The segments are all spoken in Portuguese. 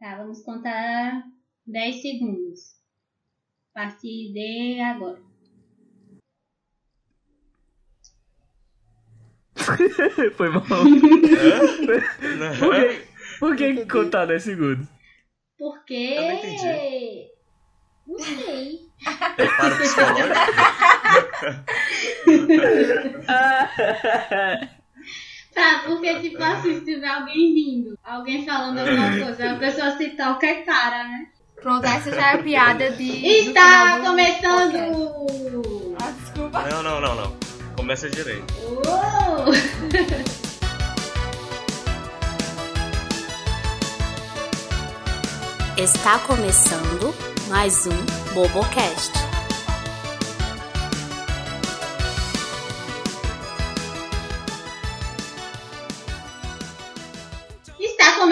Tá, vamos contar 10 segundos. A partir de agora. Foi bom. Não. Por que, por que contar 10 segundos? Porque. Eu não entendi. Não sei. Para o psicológico? Tá, porque tipo assim, se tiver alguém rindo, alguém falando alguma coisa, a pessoa se toca é cara, né? Pronto, essa já é a piada de. Está do começando! Ah, desculpa. Não, não, não, não. Começa direito. Uou! Está começando mais um Bobocast.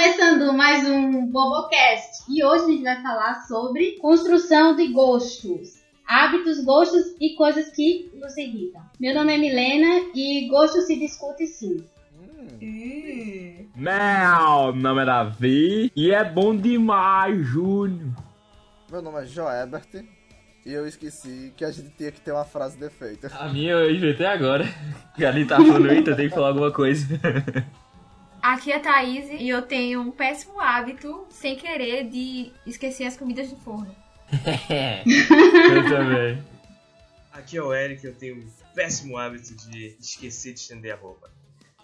Começando mais um Bobocast e hoje a gente vai falar sobre construção de gostos. Hábitos, gostos e coisas que nos irritam. Meu nome é Milena e gosto se discute sim. Meu nome é Davi e é bom demais, Júnior. Meu nome é Joebert e eu esqueci que a gente tinha que ter uma frase de efeito. A minha eu inventei agora. Que ali tá falando, eita, tem que falar alguma coisa. Aqui é a Thaís e eu tenho um péssimo hábito, sem querer, de esquecer as comidas do forno. eu também. Aqui é o Eric, eu tenho um péssimo hábito de esquecer de estender a roupa.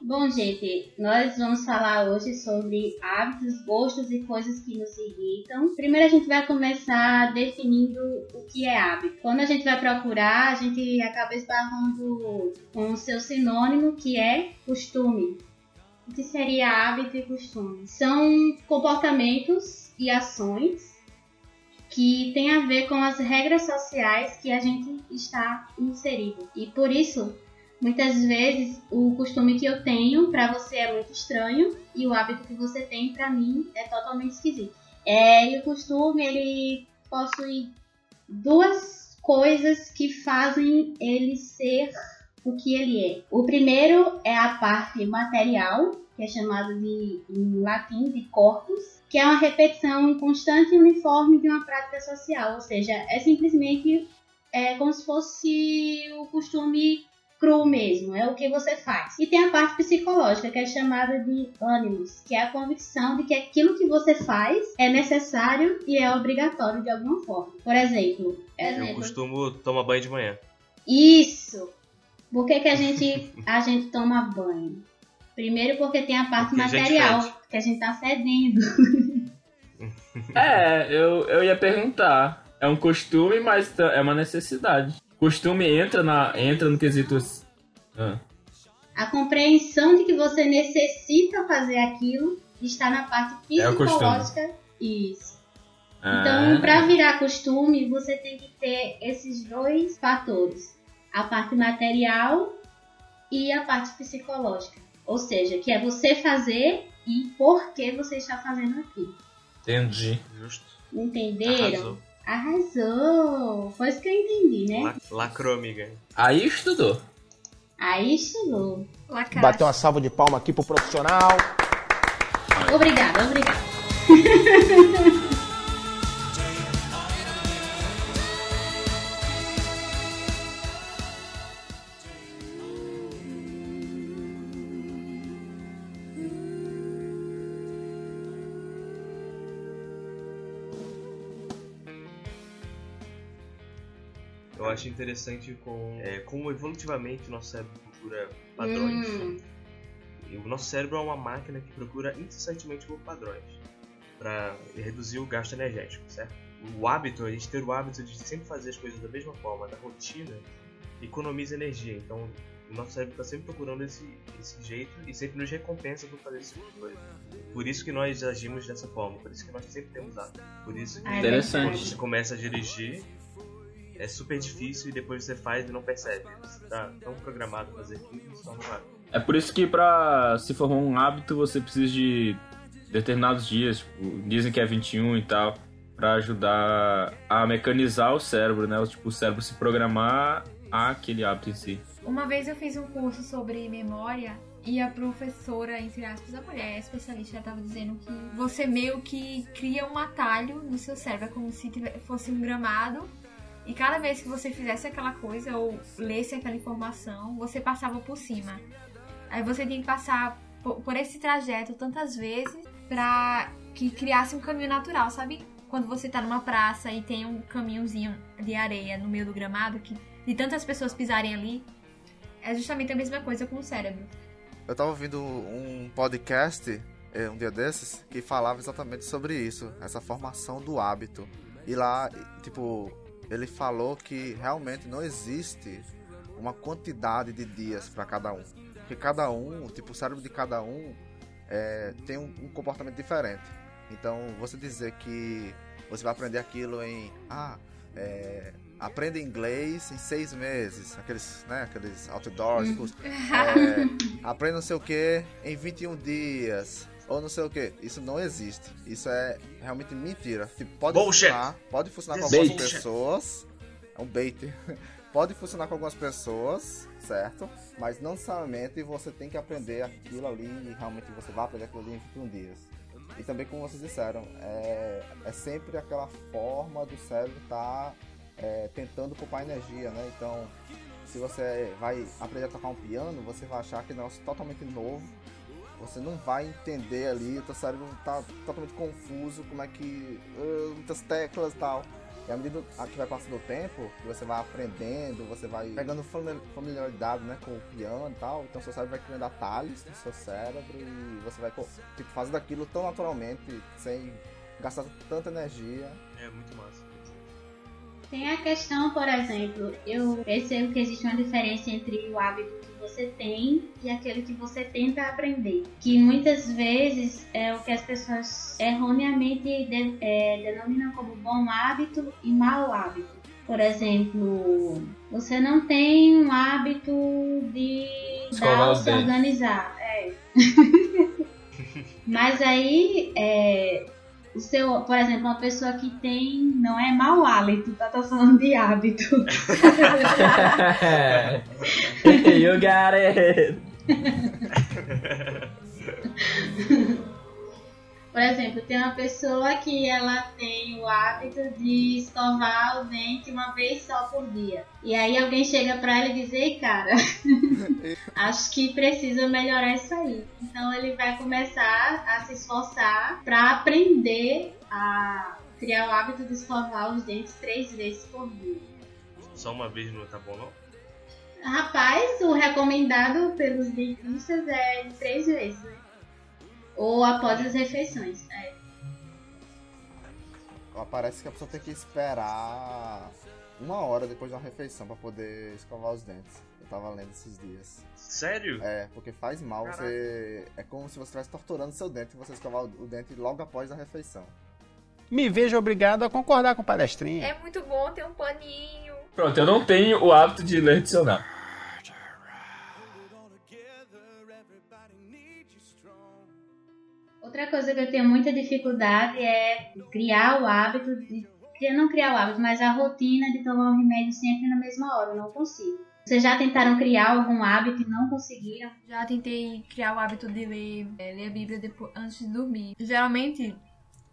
Bom, gente, nós vamos falar hoje sobre hábitos, gostos e coisas que nos irritam. Primeiro a gente vai começar definindo o que é hábito. Quando a gente vai procurar, a gente acaba esbarrando com o seu sinônimo, que é costume. O que seria hábito e costume? São comportamentos e ações que têm a ver com as regras sociais que a gente está inserido. E por isso, muitas vezes, o costume que eu tenho para você é muito estranho e o hábito que você tem para mim é totalmente esquisito. É, e o costume, ele possui duas coisas que fazem ele ser o que ele é. O primeiro é a parte material, que é chamado de, em latim, de corpus, que é uma repetição constante e uniforme de uma prática social, ou seja, é simplesmente é, como se fosse o costume cru mesmo, é o que você faz. E tem a parte psicológica, que é chamada de ânimos, que é a convicção de que aquilo que você faz é necessário e é obrigatório de alguma forma. Por exemplo, Eu exemplo costumo tomar banho de manhã. isso. Por que, que a, gente, a gente toma banho? Primeiro porque tem a parte Porque a material, que a gente tá fedendo. É, eu, eu ia perguntar. É um costume, mas é uma necessidade. Costume entra, na, entra no quesito. Ah. A compreensão de que você necessita fazer aquilo está na parte É psicológica. Isso. Ah. Então, para virar costume, você tem que ter esses dois fatores: a parte material e a parte psicológica. Ou seja, que é você fazer e por que você está fazendo aquilo. Entendi. Justo. Entenderam? Arrasou. Arrasou! Foi isso que eu entendi, né? La- Lacrou, amiga. Aí estudou. Aí estudou. Lacraste. Bater uma salva de palma aqui pro profissional. Obrigada, obrigada. Interessante com, é, como evolutivamente o nosso cérebro procura padrões. Hum, E o nosso cérebro é uma máquina que procura incessantemente por padrões para reduzir o gasto energético, certo? O hábito, a gente ter o hábito de sempre fazer as coisas da mesma forma, da rotina, economiza energia. Então, o nosso cérebro está sempre procurando esse, esse jeito e sempre nos recompensa por fazer esse tipo de coisa. Por isso que nós agimos dessa forma, por isso que nós sempre temos hábito. Por isso que Ah, é Interessante. quando você começa a dirigir, é super difícil e depois você faz e não percebe. Você tá tão programado a fazer aquilo que um hábito. É por isso que pra se formar um hábito você precisa de determinados dias, tipo, dizem que é 21 e tal, pra ajudar a mecanizar o cérebro, né? Tipo, o cérebro se programar àquele hábito em si. Uma vez eu fiz um curso sobre memória E a professora, entre aspas, a mulher especialista, ela tava dizendo que você meio que cria um atalho no seu cérebro, é como se fosse um gramado. E cada vez que você fizesse aquela coisa ou lesse aquela informação, você passava por cima. Aí você tinha que passar por, esse trajeto tantas vezes pra que criasse um caminho natural, sabe? Quando você tá numa praça e tem um caminhozinho de areia no meio do gramado, que de tantas pessoas pisarem ali, é justamente a mesma coisa com o cérebro. Eu tava ouvindo um podcast eh, um dia desses que falava exatamente sobre isso, essa formação do hábito. E lá, tipo, ele falou que realmente não existe uma quantidade de dias para cada um. Porque cada um, tipo, o cérebro de cada um eh, tem um, um comportamento diferente. Então, você dizer que você vai aprender aquilo em. Ah, é, aprenda inglês em seis meses. Aqueles, né, aqueles outdoors, cursos. É, aprenda não sei o que em 21 dias. Ou não sei o que. Isso não existe. Isso é realmente mentira. Tipo, pode Bullshit. funcionar. Pode funcionar com algumas bullshit. pessoas. É um bait. Pode funcionar com algumas pessoas, certo? Mas não necessariamente você tem que aprender aquilo ali e realmente você vai aprender aquilo ali em 21 dias. E também, como vocês disseram, é, é sempre aquela forma do cérebro estar tentando poupar energia, né? Então, se você vai aprender a tocar um piano, você vai achar que é um negócio totalmente novo. Você não vai entender ali, o teu cérebro tá totalmente confuso, como é que. ah, muitas teclas e tal. E à medida que vai passando o tempo, você vai aprendendo, você vai pegando fami- familiaridade né, com o piano e tal, então seu cérebro vai criando atalhos no seu cérebro e você vai tipo, fazendo aquilo tão naturalmente, sem gastar tanta energia. É muito massa. Tem a questão, por exemplo, eu percebo que existe uma diferença entre o hábito que você tem e aquele que você tenta aprender. Que muitas vezes é o que as pessoas erroneamente de- é, denominam como bom hábito e mau hábito. Por exemplo, você não tem um hábito de dar, se organizar. É. Mas aí, é, o seu, por exemplo, uma pessoa que tem, não é mau hálito, tá? Tô falando de hábito. you got it! Por exemplo, tem uma pessoa que ela tem o hábito de escovar o dente uma vez só por dia. E aí alguém chega pra ela e diz, ei cara, acho que precisa melhorar isso aí. Então ele vai começar a se esforçar pra aprender a criar o hábito de escovar os dentes três vezes por dia. Só uma vez não tá bom, não? Rapaz, o recomendado pelos dentistas é três vezes, né? Ou após as refeições. É. Parece que a pessoa tem que esperar uma hora depois de uma refeição pra poder escovar os dentes. Eu tava lendo esses dias. Sério? É, porque faz mal, você. É como se você estivesse torturando seu dente e você escovar o o dente logo após a refeição. Me vejo obrigado a concordar com o palestrinha. É muito bom ter um paninho. Pronto, eu não tenho o hábito de ler dicionário. Outra coisa que eu tenho muita dificuldade é criar o hábito de. criar- Não criar o hábito, mas a rotina de tomar um remédio sempre na mesma hora. Eu não consigo. Vocês já tentaram criar algum hábito e não conseguiram? Já tentei criar o hábito de ler, é, ler a Bíblia depois, antes de dormir. Geralmente,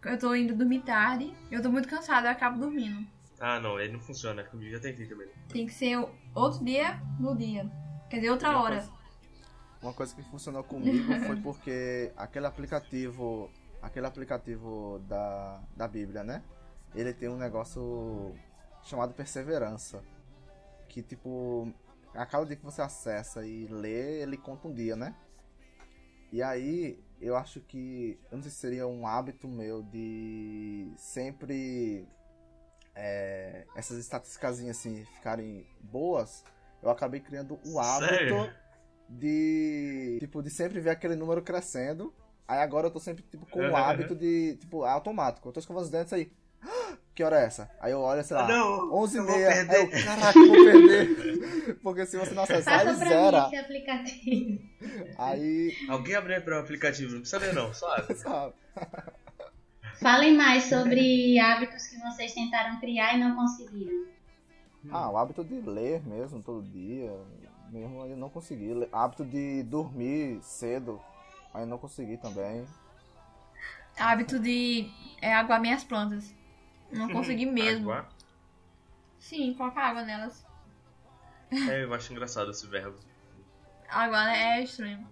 eu tô indo dormir tarde, eu tô muito cansada, eu acabo dormindo. Ah, não, ele não funciona. Comigo já tentei também. Tem que ser outro dia no dia. Quer dizer, outra hora. coisa- Uma coisa que funcionou comigo foi porque aquele aplicativo. Aquele aplicativo da, da Bíblia, né? Ele tem um negócio chamado perseverança. Que tipo. A cada dia que você acessa e lê, ele conta um dia, né? E aí, eu acho que. Eu não sei se seria um hábito meu de sempre. é, essas estatísticas assim ficarem boas. Eu acabei criando o hábito Sério? De tipo de sempre ver aquele número crescendo. Aí agora eu tô sempre tipo com o hábito de tipo é automático. Eu tô escovando os dentes aí. "Ah, Que hora é essa? Aí eu olho, sei lá, Ah, não, 11 eu e meia. perder. Aí eu, caraca, eu vou perder. Porque se você não acessar, Passa ele pra zera. mim esse aplicativo. Aí, Alguém abre para o aplicativo, não precisa ler não, só abre. sabe? Falem mais sobre hábitos que vocês tentaram criar e não conseguiram. Ah, o hábito de ler mesmo todo dia. Mesmo eu não consegui. Hábito de dormir cedo, aí eu não consegui também. Hábito de é, aguar minhas plantas. Não consegui mesmo. Água. Sim, colocar água nelas. É, eu acho engraçado esse verbo. Água é estranho.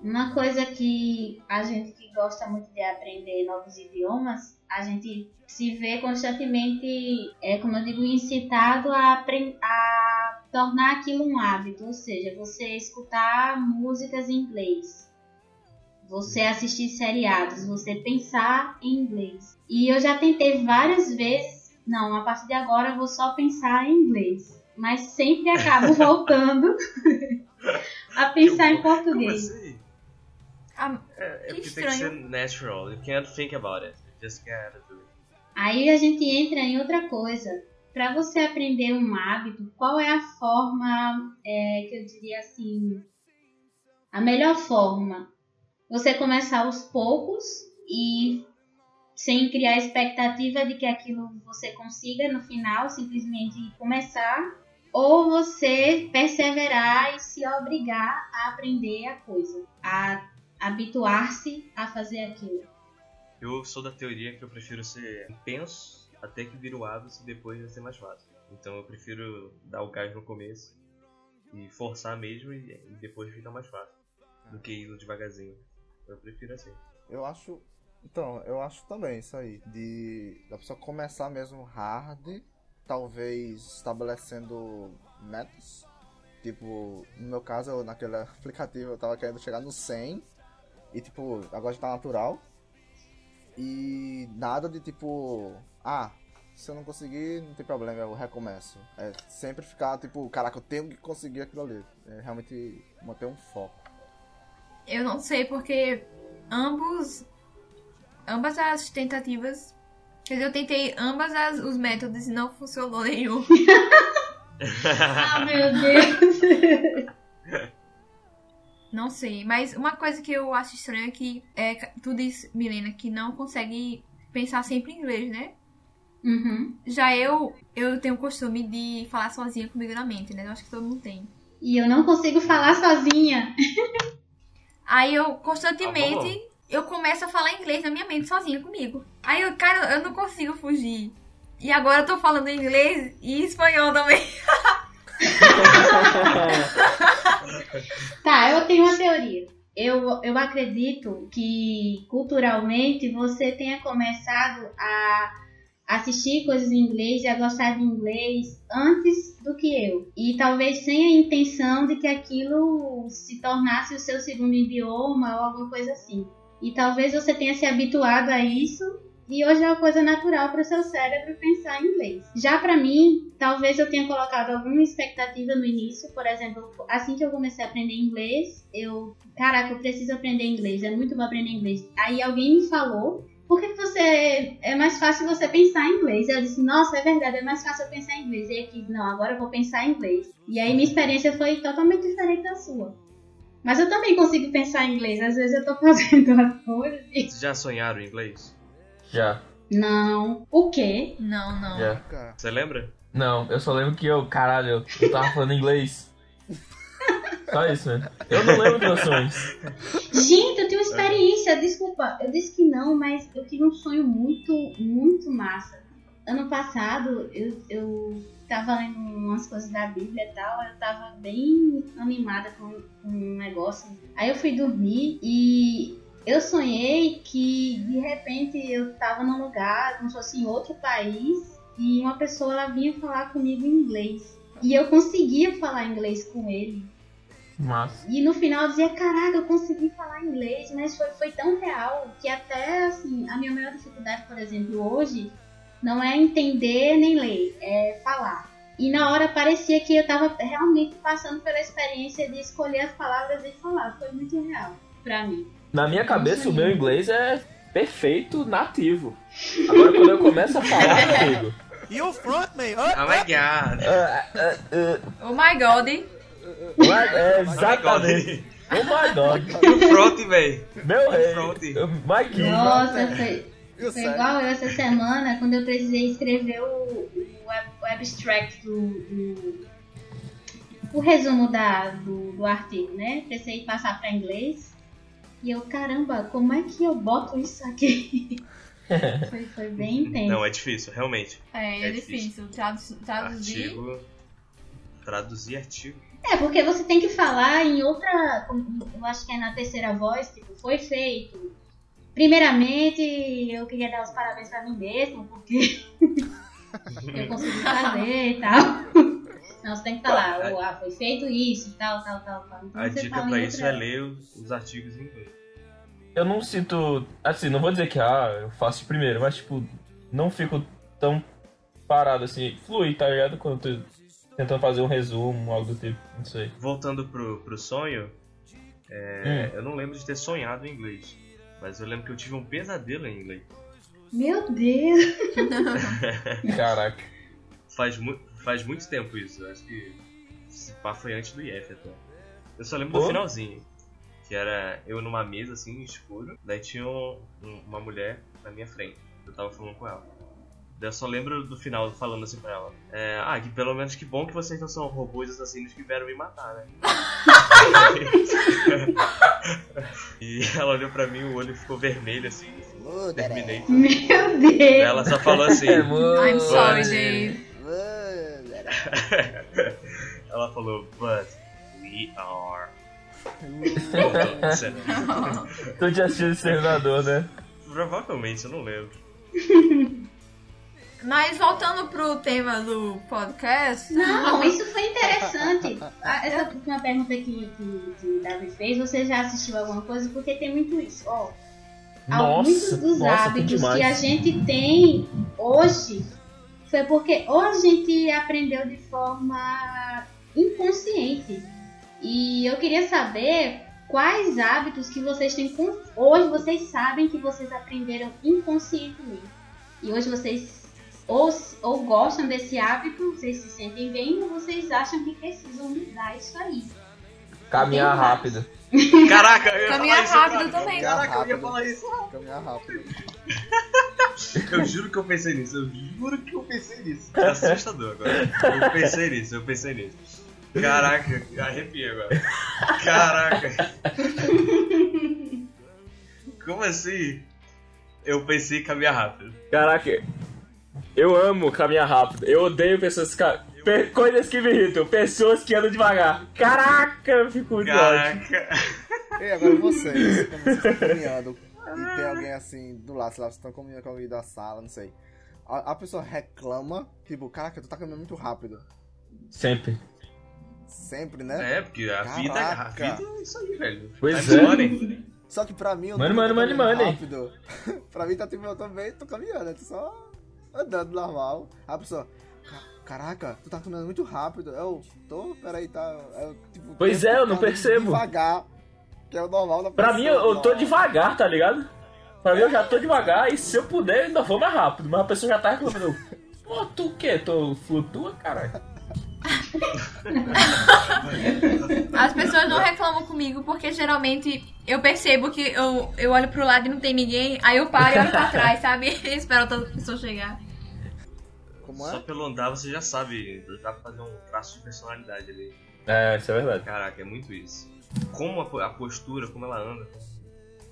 Uma coisa que a gente que gosta muito de aprender novos idiomas, a gente se vê constantemente, é, como eu digo, incitado a, a tornar aquilo um hábito, ou seja, você escutar músicas em inglês, você assistir seriados, você pensar em inglês. E eu já tentei várias vezes, não, a partir de agora eu vou só pensar em inglês, mas sempre acabo voltando a pensar em Como português. assim? Ah, É, é Que porque tem que ser estranho. natural. You can't think about it. You just gotta do it. Aí a gente entra em outra coisa. Para você aprender um hábito, qual é a forma é, que eu diria assim, a melhor forma? Você começar aos poucos e sem criar expectativa de que aquilo você consiga no final, simplesmente começar, ou você perseverar e se obrigar a aprender a coisa, a habituar-se a fazer aquilo. Eu sou da teoria que eu prefiro ser intenso até que vira o hábito e depois vai ser mais fácil. Então eu prefiro dar o gás no começo e forçar mesmo e, depois fica mais fácil. Do que ir devagarzinho. Eu prefiro assim. Eu acho. Então, eu acho também isso aí. De da pessoa começar mesmo hard, talvez estabelecendo metas. Tipo, no meu caso, eu, naquele aplicativo eu tava querendo chegar no 100. E tipo, agora já tá natural. E nada de tipo, ah, se eu não conseguir, não tem problema, eu recomeço. É sempre ficar tipo, caraca, eu tenho que conseguir aquilo ali. É realmente manter um foco. eu não sei porque ambos. Ambas as tentativas. Quer dizer, eu tentei ambas as, os métodos e não funcionou nenhum. Ah, meu Deus! Não sei, mas uma coisa que eu acho estranha é que é, tu diz, Milena, que não consegue pensar sempre em inglês, né? Uhum. Já eu, eu tenho o costume de falar sozinha comigo na mente, né? Eu acho que todo mundo tem. E eu não consigo falar sozinha. Aí eu Ah, constantemente bom. eu começo a falar inglês na minha mente sozinha comigo. Aí eu, cara, eu não consigo fugir. E agora eu tô falando inglês e espanhol também. Tá, eu tenho uma teoria. Eu, eu acredito que culturalmente você tenha começado a assistir coisas em inglês e a gostar de inglês antes do que eu. E talvez sem a intenção de que aquilo se tornasse o seu segundo idioma ou alguma coisa assim. E talvez você tenha se habituado a isso e hoje é uma coisa natural para o seu cérebro pensar em inglês. Já para mim, talvez eu tenha colocado alguma expectativa no início, por exemplo, assim que eu comecei a aprender inglês, eu, caraca, eu preciso aprender inglês, é muito bom aprender inglês. Aí alguém me falou, por que você é mais fácil você pensar em inglês? Eu disse, nossa, é verdade, é mais fácil eu pensar em inglês. E quis, não, agora eu vou pensar em inglês. E aí minha experiência foi totalmente diferente da sua. Mas eu também consigo pensar em inglês. Às vezes eu tô fazendo as coisas. Vocês já sonharam em inglês? Já, Não. O quê? Não, não. já. Cara, Você lembra? Não, eu só lembro que eu, caralho, eu tava falando inglês. Só isso, né? Eu não lembro meus sonhos. Gente, eu tenho uma experiência. Desculpa, eu disse que não, mas eu tive um sonho muito, muito massa. Ano passado, eu, eu tava lendo umas coisas da Bíblia e tal. Eu tava bem animada com, com um negócio. Aí eu fui dormir e eu sonhei que de repente eu tava num lugar, como se fosse em outro país, e uma pessoa ela vinha falar comigo em inglês. E eu conseguia falar inglês com ele. Mas, E no final eu dizia, caraca, eu consegui falar inglês, mas foi, foi tão real que até assim, a minha maior dificuldade, por exemplo, hoje, não é entender nem ler, é falar. E na hora parecia que eu tava realmente passando pela experiência de escolher as palavras e falar. Foi muito real pra mim. Na minha cabeça, o meu inglês é perfeito, nativo. Agora, quando eu começo a falar, meu amigo. You front me. Oh my god! ah, ah, ah, Oh my god. Mas é, exatamente. Oh my god. E o front, véi? Meu rei. My king. Nossa, foi, igual eu essa semana, quando eu precisei escrever o, o abstract do, do, o resumo da, do, do artigo, né? Precisei passar para inglês. E eu, caramba, como é que eu boto isso aqui? foi, foi bem intenso. Não, é difícil, realmente. É, é, É difícil. Tradu- traduzir. Artigo. Traduzir artigo. É, porque você tem que falar em outra. Eu acho que é na terceira voz, tipo, foi feito. Primeiramente, eu queria dar os parabéns pra mim mesmo, porque eu consegui fazer e tal. Não, você tem que falar, "Oh, ah, foi feito isso e tal, tal, tal, tal. Então A dica pra isso é ler os, os artigos em inglês. Eu não sinto. Assim, não vou dizer que ah, eu faço de primeiro, mas tipo, não fico tão parado assim. Flui, tá ligado? Quando eu tô tentando fazer um resumo, algo do tipo. Não sei. Voltando pro, pro sonho, é, eu não lembro de ter sonhado em inglês. Mas eu lembro que eu tive um pesadelo em inglês. Meu Deus! Caraca. Faz, mu faz muito tempo isso. Eu acho que esse pá foi antes do IF até. Eu só lembro Pô. do finalzinho. Que era eu numa mesa assim, escuro. Daí tinha um- um- uma mulher na minha frente. Eu tava falando com ela. Daí eu só lembro do final falando assim pra ela. É, ah, que pelo menos que bom que vocês não são robôs assassinos que vieram me matar, né? e ela olhou pra mim, o olho ficou vermelho assim. Terminei. Meu Daí Deus! ela só falou assim. I'm sorry, But- Dave. Ela falou, but we are. Tu já assistiu o Exterminador, né? Provavelmente, eu não lembro. Mas voltando pro tema do podcast. Não, isso foi interessante. Ah, Essa última pergunta que, que, que Davi fez, você já assistiu alguma coisa? Porque tem muito isso. Ó, muitos Nossa, dos nossa, hábitos que a gente tem hoje foi porque ou a gente aprendeu de forma inconsciente. E eu queria saber quais hábitos que vocês têm com- hoje vocês sabem que vocês aprenderam inconscientemente. E hoje vocês ou, ou gostam desse hábito, vocês se sentem bem, ou vocês acham que precisam mudar isso aí. Caminhar rápido. Caraca, eu ia Caminhar falar isso, rápido cara. também. Caraca, eu ia falar isso. Caminhar rápido. Eu juro que eu pensei nisso, eu juro que eu pensei nisso. É assustador agora. Eu pensei nisso, eu pensei nisso. Caraca, arrepiei agora. Caraca. Como assim? Eu pensei em caminhar rápido. Caraca, eu amo caminhar rápido. Eu odeio pessoas que. pe- Coisas que me irritam, pessoas que andam devagar. Caraca, eu fico de ódio. Caraca. E agora vocês, quando vocês estão caminhando e tem alguém assim do lado, sei lá, vocês estão caminhando com alguém da sala, não sei. A, a pessoa reclama, tipo, caraca, tu tá caminhando muito rápido. Sempre. Sempre, né? É, porque a vida, a vida é isso aí, velho. Pois é. money. Só que pra mim, eu money, money, caminhando money. rápido. pra mim tá tipo, eu também tô caminhando, eu tô só andando normal. A pessoa, "Ca- caraca, tu tá caminhando muito rápido. Eu, tô, peraí, tá. Eu, tipo, Pois é, eu não percebo. Devagar, que é o normal da Pra mim, eu, eu tô devagar, tá ligado? Pra mim, eu já tô devagar e se eu puder, eu ainda vou mais rápido. Mas a pessoa já tá reclamando. Pô, tu o quê? Tu flutua, caralho? As pessoas não reclamam comigo porque geralmente eu percebo que eu, eu olho pro lado e não tem ninguém, aí eu paro e olho pra trás, sabe? E espero outra pessoa chegar. Como Só é? pelo andar você já sabe, dá pra fazer um traço de personalidade ali. É, isso é verdade. Caraca, é muito isso. Como a, a postura, como ela anda.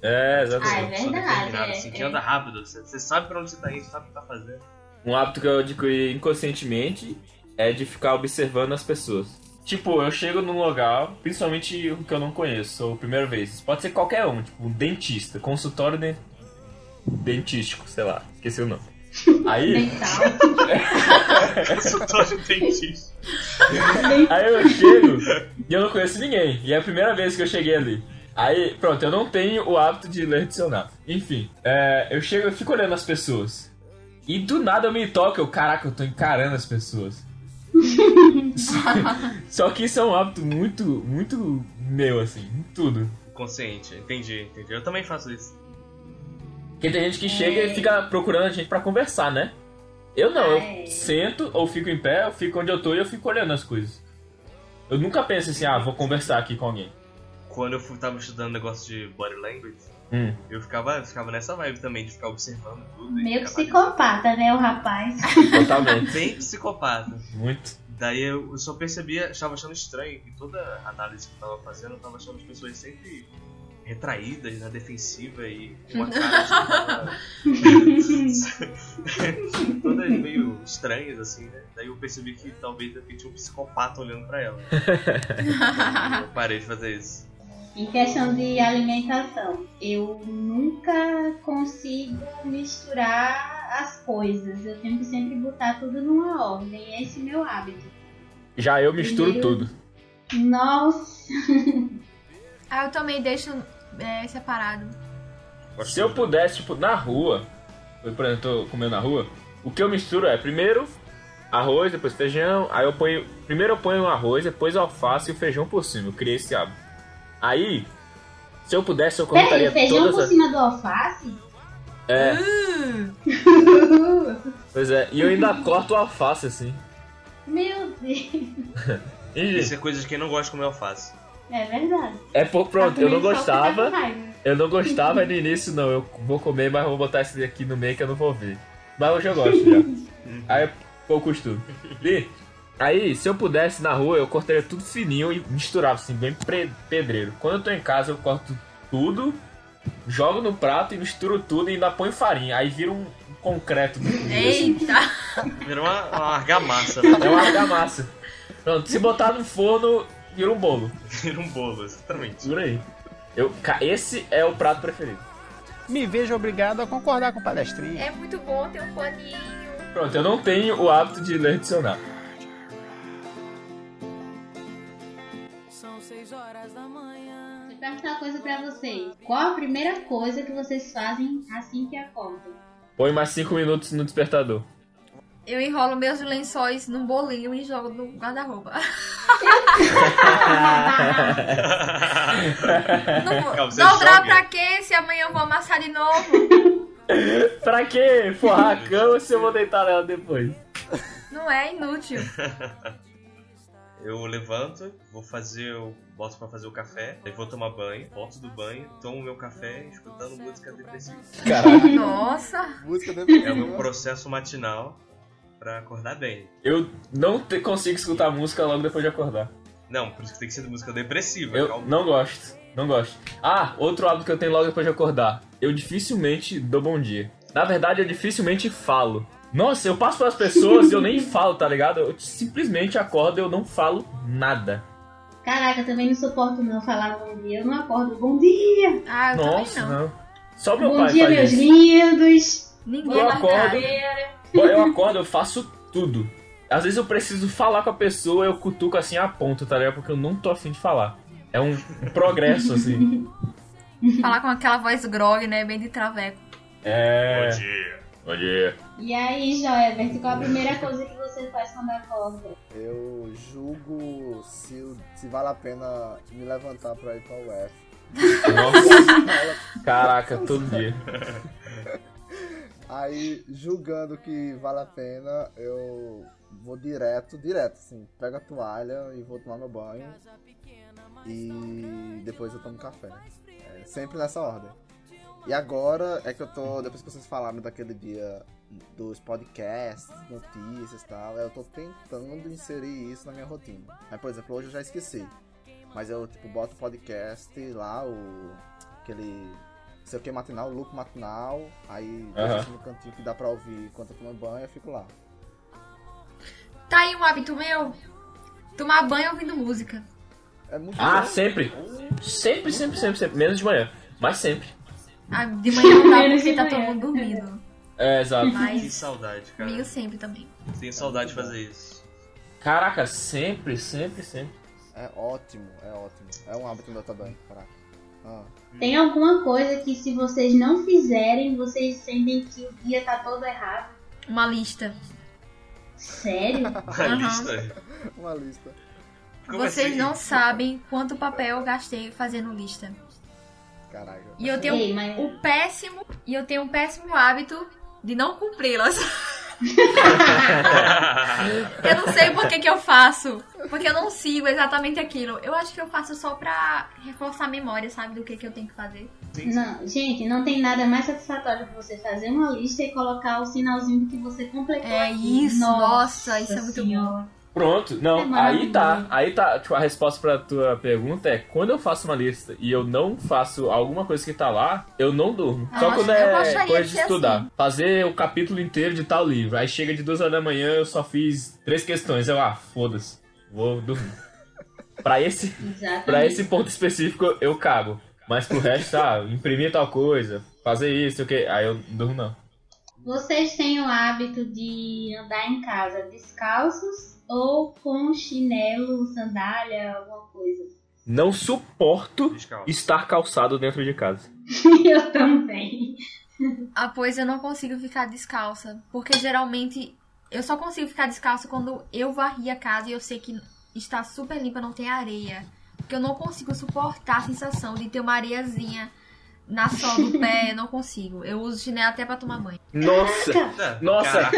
É, Ah, exatamente. é Uma pessoa verdade, determinada, é, assim, que é. anda rápido. Você, você sabe pra onde você tá indo, você sabe o que tá fazendo. Um hábito que eu adquiri inconscientemente é de ficar observando as pessoas. Tipo, eu chego num lugar, principalmente o que eu não conheço, ou primeira vez. Pode ser qualquer um, tipo, um dentista, consultório de... dentístico, sei lá, esqueci o nome. Aí, aí eu chego e eu não conheço ninguém. E é a primeira vez que eu cheguei ali. Aí, pronto, eu não tenho o hábito de ler dicionário. Enfim, é, eu chego e fico olhando as pessoas. E do nada eu me toco, eu, caraca, eu tô encarando as pessoas. Só que isso é um hábito muito, muito meu, assim, em tudo. Consciente, entendi, entendi. Eu também faço isso. Porque tem gente que chega e fica procurando a gente pra conversar, né? Eu não, É. eu sento, ou fico em pé, eu fico onde eu tô e eu fico olhando as coisas. Eu nunca penso assim, ah, vou conversar aqui com alguém. Quando eu tava estudando negócio de body language, Hum. eu ficava, eu ficava nessa vibe também, de ficar observando tudo. Meio psicopata, né, o rapaz? Totalmente. Bem psicopata. Muito. Daí eu só percebia, estava achando estranho que toda análise que eu tava fazendo, eu tava achando as pessoas sempre retraídas, na defensiva e com uma cara todas meio estranhas assim, né? Daí eu percebi que talvez aqui tinha um psicopata olhando pra ela. eu parei de fazer isso. Em questão de alimentação, eu nunca consigo misturar as coisas. Eu tenho que sempre botar tudo numa ordem. Esse é meu hábito. Já eu misturo Primeiro- tudo. Nossa, Ah, eu também deixo é, separado. Se eu de- pudesse, tipo, na rua, eu, por exemplo, tô comendo na rua, o que eu misturo é primeiro arroz, depois feijão, aí eu ponho. Primeiro eu ponho o arroz, depois o alface e o feijão por cima. Eu criei esse hábito. Aí, se eu pudesse, eu peraí, cortaria feijão todas por as. cima do alface? É. Pois é, e eu ainda corto o alface assim. Meu Deus. Isso é coisa de quem não gosta de comer alface. É verdade. é por pronto, eu não Tá gostava. Eu não gostava no início, não. Eu vou comer, mas vou botar esse aqui no meio que eu não vou ver. Mas hoje eu gosto já. Aí é pouco costume. Li, aí, se eu pudesse na rua, eu cortaria tudo fininho e misturava, assim, bem pedreiro. Quando eu tô em casa, eu corto tudo, jogo no prato e misturo tudo e ainda ponho farinha. Aí vira um, concreto. do comida, assim. Eita! Virou uma, uma argamassa, né? É uma argamassa. Pronto, se botar no forno, vira um bolo. Vira um bolo, exatamente. Por aí. Eu, esse é o prato preferido. Me vejo obrigado a concordar com o palestrinho. É muito bom ter um paninho. Pronto, eu não tenho o hábito de ler dicionário. São seis horas da manhã. Vou perguntar uma coisa pra vocês. Qual a primeira coisa que vocês fazem assim que acordam? Põe mais 5 minutos no despertador. Eu enrolo meus lençóis num bolinho e jogo no guarda-roupa. Dobrar pra quê se amanhã eu vou amassar de novo? pra que forrar a cama se eu vou deitar nela depois? Não é inútil. Eu levanto, vou fazer, o boto pra fazer o café, aí vou tomar banho, volto do banho, tomo meu café escutando música depressiva. Caralho. Nossa! Música É o depressiva. meu processo matinal pra acordar bem. Eu não te- consigo escutar música logo depois de acordar. Não, por isso que tem que ser música depressiva. Eu calma. não gosto. Não gosto. Ah, outro hábito que eu tenho logo depois de acordar. Eu dificilmente dou bom dia. Na verdade, eu dificilmente falo. Nossa, eu passo pelas pessoas e eu nem falo, tá ligado? Eu simplesmente acordo e eu não falo nada. Caraca, eu também não suporto não falar bom dia. Eu não acordo bom dia. Ah, eu Nossa, também não. não. Só meu bom pai dia, faz meus isso. lindos. Ninguém Eu acordo. Eu acordo, eu faço tudo. Às vezes eu preciso falar com a pessoa, eu cutuco assim a ponta, tá ligado? Porque eu não tô afim de falar. É um, um progresso, assim. falar com aquela voz grog, né? Bem de traveco. É. Bom dia. Bom dia. E aí, Joebert, qual a primeira coisa que você faz quando acorda? Eu julgo se, se vale a pena me levantar pra ir pra UF. Nossa. Caraca, todo dia. Aí, julgando que vale a pena, eu vou direto, direto, assim. Pego a toalha e vou tomar meu banho. E depois eu tomo café. É, sempre nessa ordem. E agora é que eu tô, depois que vocês falaram daquele dia dos podcasts, notícias e tal, eu tô tentando inserir isso na minha rotina. Aí, por exemplo, hoje eu já esqueci. Mas eu, tipo, boto o podcast lá, o. aquele. Sei o que matinal, o loop matinal, aí deixo assim no cantinho que dá pra ouvir enquanto eu tomo banho, eu fico lá. Tá aí um hábito meu? Tomar banho ouvindo música. É muito Ah, bom. sempre. Sempre, sempre, sempre, sempre. Menos de manhã. Mas sempre. Ah, de manhã não dá porque tá todo mundo dormindo. É, exato. Que Mas saudade, cara. comigo sempre também. Tenho saudade de fazer isso. Caraca, sempre, sempre, sempre. É ótimo, é ótimo. É um hábito meu também, caraca. Ah. Tem alguma coisa que se vocês não fizerem, vocês sentem que o dia tá todo errado? Uma lista. Sério? Uma Aham. lista. Uma lista. Como Vocês assim? não sabem quanto papel eu gastei fazendo lista. Caraca. E eu tenho Ei, mas- o péssimo e eu tenho um péssimo hábito de não cumpri-las. eu não sei por que, que eu faço. Porque eu não sigo exatamente aquilo. Eu acho que eu faço só pra reforçar a memória, sabe? Do que, que eu tenho que fazer. Não, gente, não tem nada mais satisfatório que você fazer uma lista e colocar o sinalzinho que você completou. É isso, nossa, isso é muito Senhora. Pronto, não, É aí tá, aí tá, tipo, a resposta pra tua pergunta é, quando eu faço uma lista e eu não faço alguma coisa que tá lá, eu não durmo. Eu Só acho- quando é coisa de estudar. assim. Fazer o capítulo inteiro de tal livro, aí chega de duas horas da manhã, eu só fiz três questões, eu, ah, foda-se, vou dormir. pra esse, Exatamente. pra esse ponto específico, eu cago. Mas pro resto, ah, imprimir tal coisa, fazer isso, o que, aí eu não durmo não. Vocês têm o hábito de andar em casa descalços ou com chinelo, sandália, alguma coisa? Não suporto Descalço. estar calçado dentro de casa. Eu também. Ah, pois eu não consigo ficar descalça. Porque geralmente eu só consigo ficar descalça quando eu varri a casa e eu sei que está super limpa, não tem areia. Porque eu não consigo suportar a sensação de ter uma areiazinha na sola do pé. Eu não consigo. Eu uso chinelo até pra tomar banho. Nossa! Nossa. Caraca.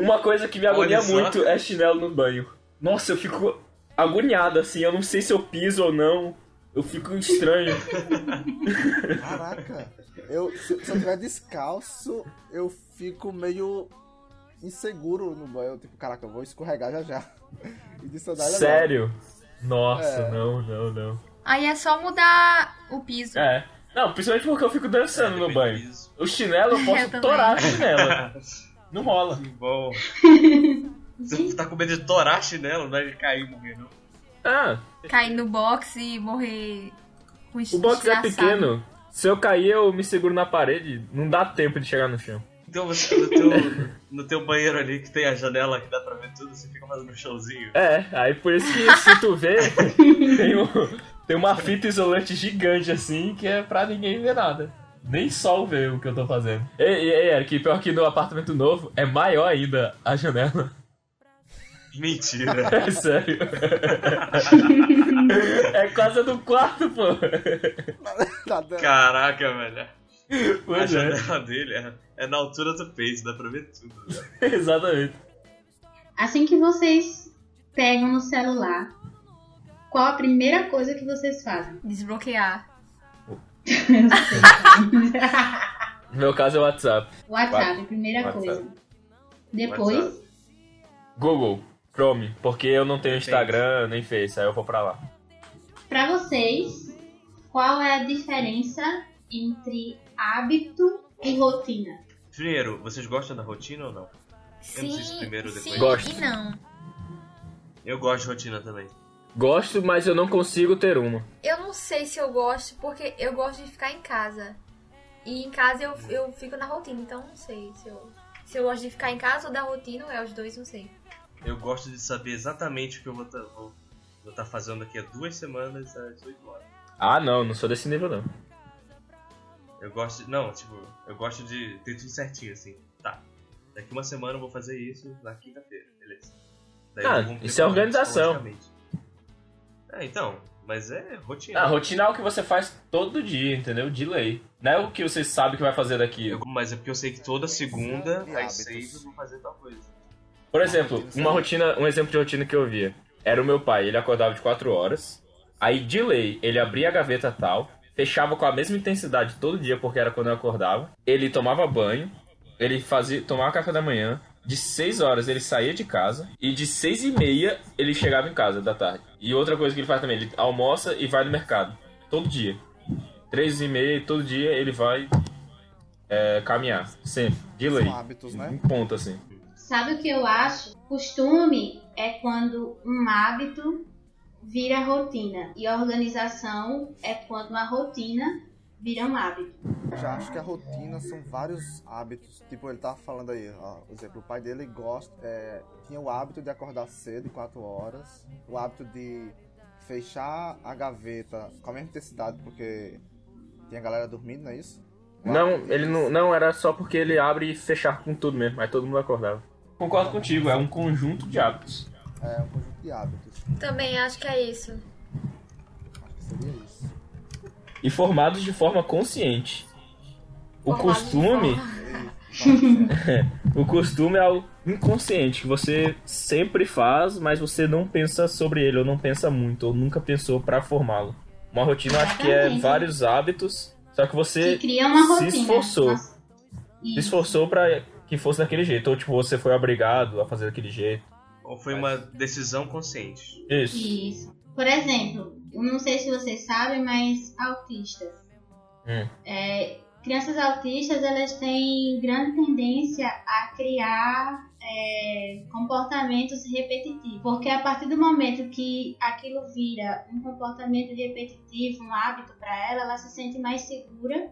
Uma coisa que me agonia muito é chinelo no banho. Nossa, eu fico agoniado assim, eu não sei se eu piso ou não. Eu fico estranho. Caraca, eu, se, se eu tiver descalço, eu fico meio inseguro no banho. Tipo, caraca, eu vou escorregar já já. E de sandália não. Sério? Nossa, É. não, não, não. Aí é só mudar o piso. É. Não, principalmente porque eu fico dançando no Depende banho. do piso. O chinelo eu Eu posso também. torar a chinela. Não rola. Que bom. Você tá com medo de torar chinelo, não é de cair e morrer, não. Ah, Cair no box e morrer com o box é pequeno. Se eu cair, eu me seguro na parede. Não dá tempo de chegar no chão. Então você no teu, no teu banheiro ali que tem a janela que dá pra ver tudo, você fica fazendo um showzinho. É, aí por isso que se tu vê, tem, um- tem uma fita isolante gigante assim que é pra ninguém ver nada. Nem sol vê o que eu tô fazendo. Ei, ei, ei, Eric, pior que no apartamento novo é maior ainda a janela. Mentira. É sério. é quase a do quarto, pô. Tá Caraca, velho. A Pois é, janela dele é, é na altura do peito, dá pra ver tudo. velho. exatamente. Assim que vocês pegam no celular, qual a primeira coisa que vocês fazem? Desbloquear. No meu caso é o WhatsApp. WhatsApp, primeira WhatsApp. coisa. Depois, WhatsApp. Google, Chrome, porque eu não tenho. Instagram nem Face, aí eu vou pra lá. pra vocês, qual é a diferença entre hábito e rotina? Primeiro, vocês gostam da rotina ou não? Sim, isso primeiro, depois. sim Gosto. e não. Eu gosto de rotina também. Gosto, mas eu não consigo ter uma. Eu não sei se eu gosto, porque eu gosto de ficar em casa. E em casa eu, eu fico na rotina, então não sei se eu, se eu gosto de ficar em casa ou da rotina, ou é os dois, não sei. Eu gosto de saber exatamente o que eu vou estar vou, vou tá fazendo daqui a duas semanas às 8 horas. Ah, não, não sou desse nível não. Eu gosto de, Não, tipo, eu gosto de ter tudo certinho, assim. Tá. Daqui uma semana eu vou fazer isso na quinta-feira, beleza. Daí Ah, eu vou me isso é organização. É, então, mas é rotina. Ah, rotina é o que você faz todo dia, entendeu? De lei. Não é o que você sabe que vai fazer daqui. Eu- mas é porque eu sei que toda segunda, E às seis, eu vou fazer tal coisa. Por exemplo, uma rotina, um exemplo de rotina que eu via. Era o meu pai, ele acordava de 4 horas. Aí, de lei, ele abria a gaveta tal, fechava com a mesma intensidade todo dia, porque era quando eu acordava. Ele tomava banho, ele fazia, tomava café da manhã. De 6 horas ele saía de casa. E de 6 e meia ele chegava em casa da tarde. E outra coisa que ele faz também, ele almoça e vai no mercado. Todo dia. 3 e meia, todo dia ele vai é, caminhar. Sempre. De lei. São hábitos, né? Um ponto assim. Sabe o que eu acho? Costume é quando um hábito vira rotina. E organização é quando uma rotina vira um hábito. Eu já acho que a rotina são vários hábitos. Tipo, ele tava falando aí, ó, por exemplo, o pai dele gosta, é, tinha o hábito de acordar cedo, 4 horas, o hábito de fechar a gaveta com a mesma intensidade, porque tinha galera dormindo, não é isso? O Não, ele não, não era só porque ele abre e fechar com tudo mesmo, aí todo mundo acordava. Concordo contigo, é um conjunto de hábitos. É um conjunto de hábitos. Também acho que é isso. Acho que seria isso. E formados de forma consciente. O Formados costume, o costume é o inconsciente que você sempre faz, mas você não pensa sobre ele, ou não pensa muito, ou nunca pensou pra formá-lo. Uma rotina eu acho que é vários hábitos, só que você Que cria uma se esforçou. Nossa. se esforçou pra que fosse daquele jeito, ou tipo, você foi obrigado a fazer daquele jeito. Ou foi uma decisão consciente? Isso. Isso. Por exemplo, eu não sei se vocês sabem, mas autistas. Hum. É, crianças autistas elas têm grande tendência a criar é, comportamentos repetitivos, porque a partir do momento que aquilo vira um comportamento repetitivo, um hábito para ela, ela se sente mais segura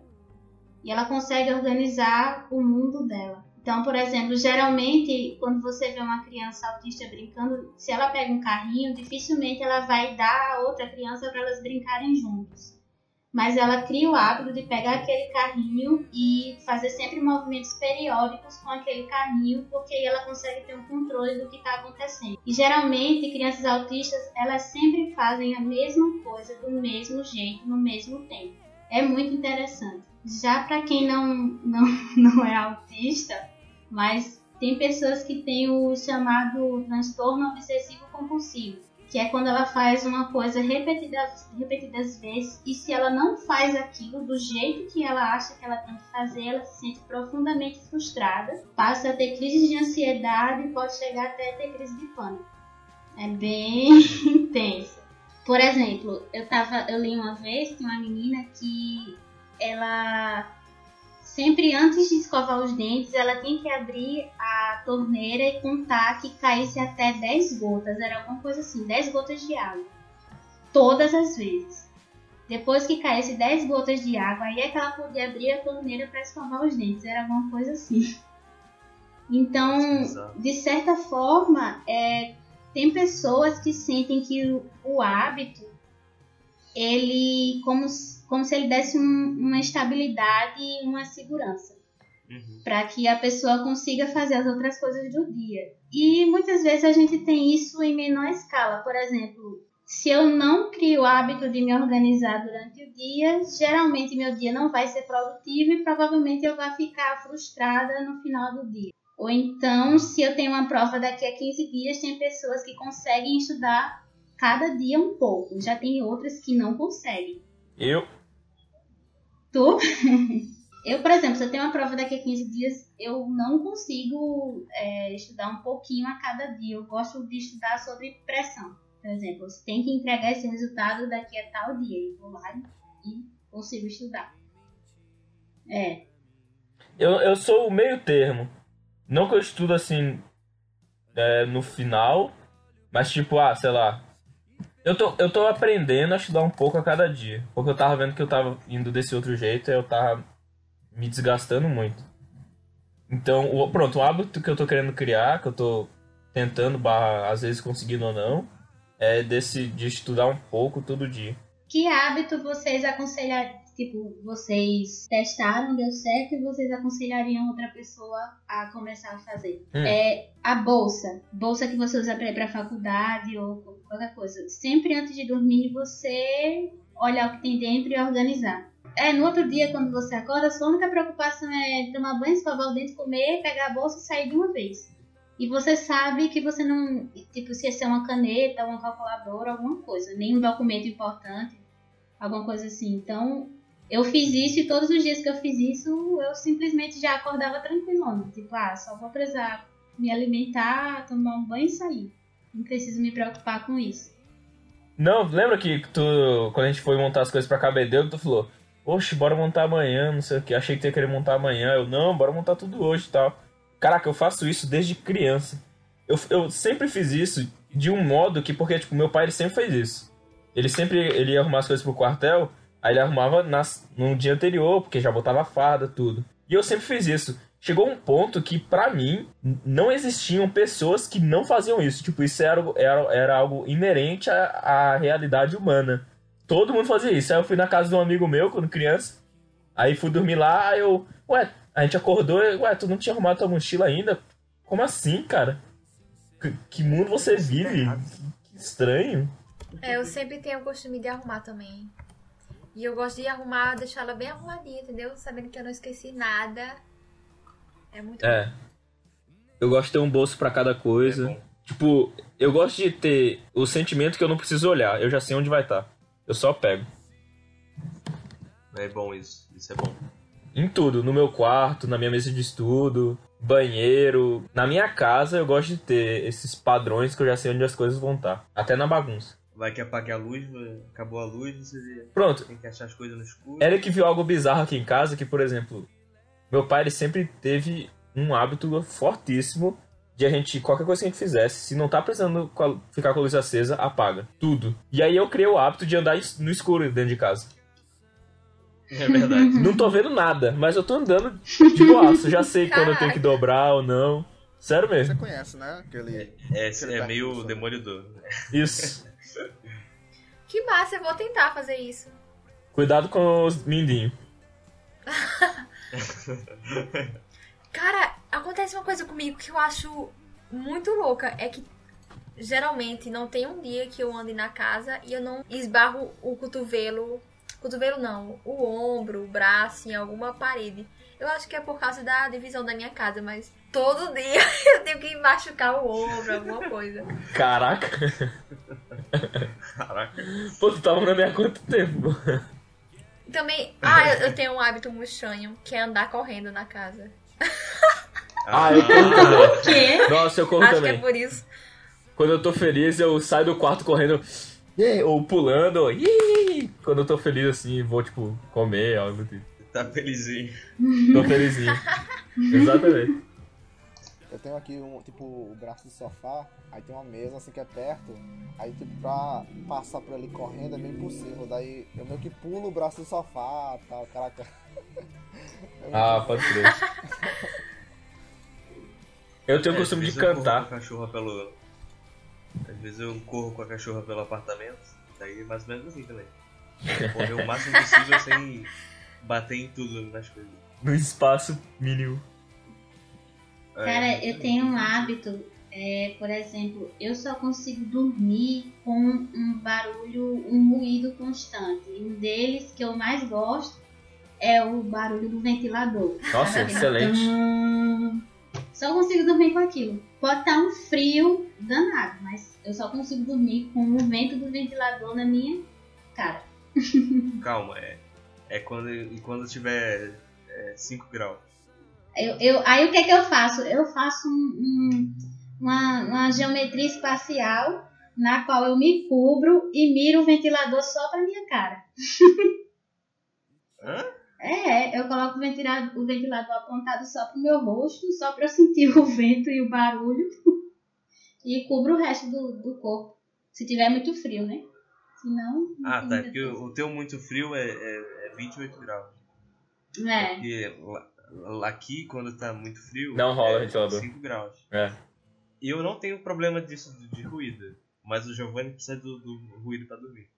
e ela consegue organizar o mundo dela. Então, por exemplo, geralmente quando você vê uma criança autista brincando, se ela pega um carrinho, dificilmente ela vai dar a outra criança para elas brincarem juntos. Mas ela cria o hábito de pegar aquele carrinho e fazer sempre movimentos periódicos com aquele carrinho, porque aí ela consegue ter um controle do que está acontecendo. E geralmente crianças autistas elas sempre fazem a mesma coisa do mesmo jeito, no mesmo tempo. É muito interessante. Já para quem não, não, não é autista, mas tem pessoas que têm o chamado transtorno obsessivo compulsivo, que é quando ela faz uma coisa repetidas, repetidas vezes e se ela não faz aquilo do jeito que ela acha que ela tem que fazer, ela se sente profundamente frustrada, passa a ter crises de ansiedade e pode chegar até a ter crise de pânico. É bem intenso. Por exemplo, eu tava, eu li uma vez que uma menina que ela sempre antes de escovar os dentes, ela tinha que abrir a torneira e contar que caísse até 10 gotas, era alguma coisa assim, 10 gotas de água. Todas as vezes. Depois que caísse 10 gotas de água, aí é que ela podia abrir a torneira para escovar os dentes, era alguma coisa assim. Então, de certa forma, é, tem pessoas que sentem que o, o hábito ele como, como se ele desse um, uma estabilidade e uma segurança Uhum. para que a pessoa consiga fazer as outras coisas do dia. E muitas vezes a gente tem isso em menor escala. Por exemplo, se eu não crio o hábito de me organizar durante o dia, geralmente meu dia não vai ser produtivo e provavelmente eu vou ficar frustrada no final do dia. Ou então, se eu tenho uma prova daqui a 15 dias, tem pessoas que conseguem estudar cada dia um pouco. Já tem outras que não conseguem. Eu. Tu? eu, por exemplo, se eu tenho uma prova daqui a 15 dias, eu não consigo é, estudar um pouquinho a cada dia. Eu gosto de estudar sobre pressão. Por exemplo, você tem que entregar esse resultado daqui a tal dia. Eu vou lá e consigo estudar. É. Eu, eu sou o meio termo. Não que eu estudo assim é, no final, mas tipo, ah, sei lá. Eu tô, eu tô aprendendo a estudar um pouco a cada dia. Porque eu tava vendo que eu tava indo desse outro jeito e eu tava me desgastando muito. Então, o, pronto, o hábito que eu tô querendo criar, que eu tô tentando, barra, às vezes conseguindo ou não, é desse, de estudar um pouco todo dia. Que hábito vocês aconselhariam? Tipo, vocês testaram, deu certo e vocês aconselhariam outra pessoa a começar a fazer? Hum. É a bolsa. Bolsa que você usa pra ir pra faculdade ou qualquer coisa. Sempre antes de dormir, você olhar o que tem dentro e organizar. É, no outro dia, quando você acorda, sua única preocupação é tomar banho, escovar o dente, comer, pegar a bolsa e sair de uma vez. E você sabe que você não. Tipo, se é uma caneta, uma calculadora, alguma coisa. Nenhum documento importante, alguma coisa assim. Então, eu fiz isso e todos os dias que eu fiz isso, eu simplesmente já acordava tranquilona. Tipo, ah, só vou precisar me alimentar, tomar um banho e sair. Não preciso me preocupar com isso. Não, lembra que tu, quando a gente foi montar as coisas pra KBD, tu falou, oxe, bora montar amanhã, não sei o que, achei que tu ia querer montar amanhã. Eu, não, bora montar tudo hoje e tal. Caraca, eu faço isso desde criança. Eu, eu sempre fiz isso de um modo que, porque, tipo, meu pai ele sempre fez isso. Ele sempre ele ia arrumar as coisas pro quartel, aí ele arrumava nas, no dia anterior, porque já botava farda, tudo. E eu sempre fiz isso. Chegou um ponto que, pra mim, não existiam pessoas que não faziam isso. Tipo, isso era, algo- era, era algo inerente à, à realidade humana. Todo mundo fazia isso. Aí eu fui na casa de um amigo meu, quando criança. Aí fui dormir lá, aí eu... Ué, a gente acordou e... Ué, tu não tinha arrumado tua mochila ainda? Como assim, cara? Que, que mundo você vive? Que estranho. É, eu sempre tenho o costume de arrumar também. E eu gosto de arrumar, deixar ela bem arrumadinha, entendeu? Sabendo que eu não esqueci nada. É muito É. Eu gosto de ter um bolso pra cada coisa. É tipo, eu gosto de ter o sentimento que eu não preciso olhar. Eu já sei onde vai estar. Eu só pego. É bom isso. Isso é bom. Em tudo. No meu quarto, na minha mesa de estudo, banheiro. Na minha casa eu gosto de ter esses padrões que eu já sei onde as coisas vão estar. Até na bagunça. Vai que apaga a luz, acabou a luz, você Pronto. tem que achar as coisas no escuro. Eric viu algo bizarro aqui em casa, que, por exemplo, meu pai ele sempre teve um hábito fortíssimo de a gente, qualquer coisa que a gente fizesse, se não tá precisando ficar com a luz acesa, apaga. Tudo. E aí eu criei o hábito de andar no escuro dentro de casa. É verdade. Não tô vendo nada, mas eu tô andando de boaço. Já sei quando eu tenho que dobrar ou não. Sério Você mesmo. conhece, né? Aquele. É, Aquele é meio demolidor. Isso. Que massa, eu vou tentar fazer isso. Cuidado com os mindinhos. Cara, acontece uma coisa comigo que eu acho muito louca. É que geralmente não tem um dia que eu ande na casa e eu não esbarro o cotovelo. Cotovelo não, o ombro, o braço em alguma parede. Eu acho que é por causa da divisão da minha casa, mas todo dia eu tenho que machucar o ombro, alguma coisa. Caraca. Caraca. Pô, tu tava morando aí há quanto tempo? Também, ah, eu, eu tenho um hábito muito estranho, que é andar correndo na casa. Ah, eu corro também. Quê? Nossa, eu corro acho também. que é por isso. Quando eu tô feliz, eu saio do quarto correndo. Ou pulando. ou. Quando eu tô feliz assim, vou, tipo, comer, algo do tipo. Tá felizinho. Tô felizinho. Exatamente. Eu tenho aqui um, tipo, o braço do sofá, aí tem uma mesa assim que é perto, aí tipo, pra passar por ali correndo é meio impossível, daí eu meio que pulo o braço do sofá tal, caraca. É Ah, pode crer. Eu tenho o É, costume de cantar. com a cachorra pelo. Às vezes eu corro com a cachorra pelo apartamento. Daí é mais ou menos assim também. Correr o máximo possível sem bater em tudo nas coisas. No espaço mínimo. É, Cara, eu tenho um hábito, é, por exemplo, eu só consigo dormir com um barulho, um ruído constante. E um deles que eu mais gosto é o barulho do ventilador. Nossa, excelente. Tum. Só consigo dormir com aquilo. Pode estar um frio danado, mas eu só consigo dormir com o vento do ventilador na minha cara. Calma, é. É quando, e quando tiver 5 graus. Eu, eu- aí o que é que eu faço? Eu faço um- um- uma, uma geometria espacial na qual eu me cubro e miro o ventilador só pra minha cara. Hã? É, eu coloco o ventilador, o ventilador apontado só pro meu rosto, só pra eu sentir o vento e o barulho. E cubro o resto do, do corpo. Se tiver muito frio, né? Senão. não Ah, tá. É porque coisa. o teu muito frio é, é, é 28 graus. É. Porque lá aqui, quando tá muito frio. Não rola é ventilador. 5 graus. É. E eu não tenho problema disso de, de ruído. Mas o Giovanni precisa do, do ruído pra dormir.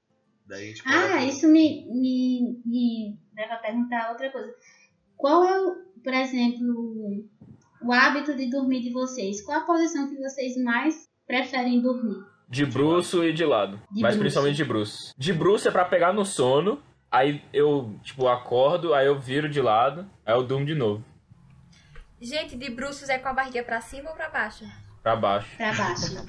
Daí a gente Ah, isso me, me, me leva a perguntar outra coisa. Qual é, o, por exemplo, o hábito de dormir de vocês? Qual a posição que vocês mais preferem dormir? De bruço e de lado. De mas bruço. principalmente de bruço. De bruço é pra pegar no sono. Aí eu, tipo, acordo, aí eu viro de lado, aí eu durmo de novo. Gente, de bruços é com a barriga pra cima ou pra baixo? Pra baixo. Pra baixo.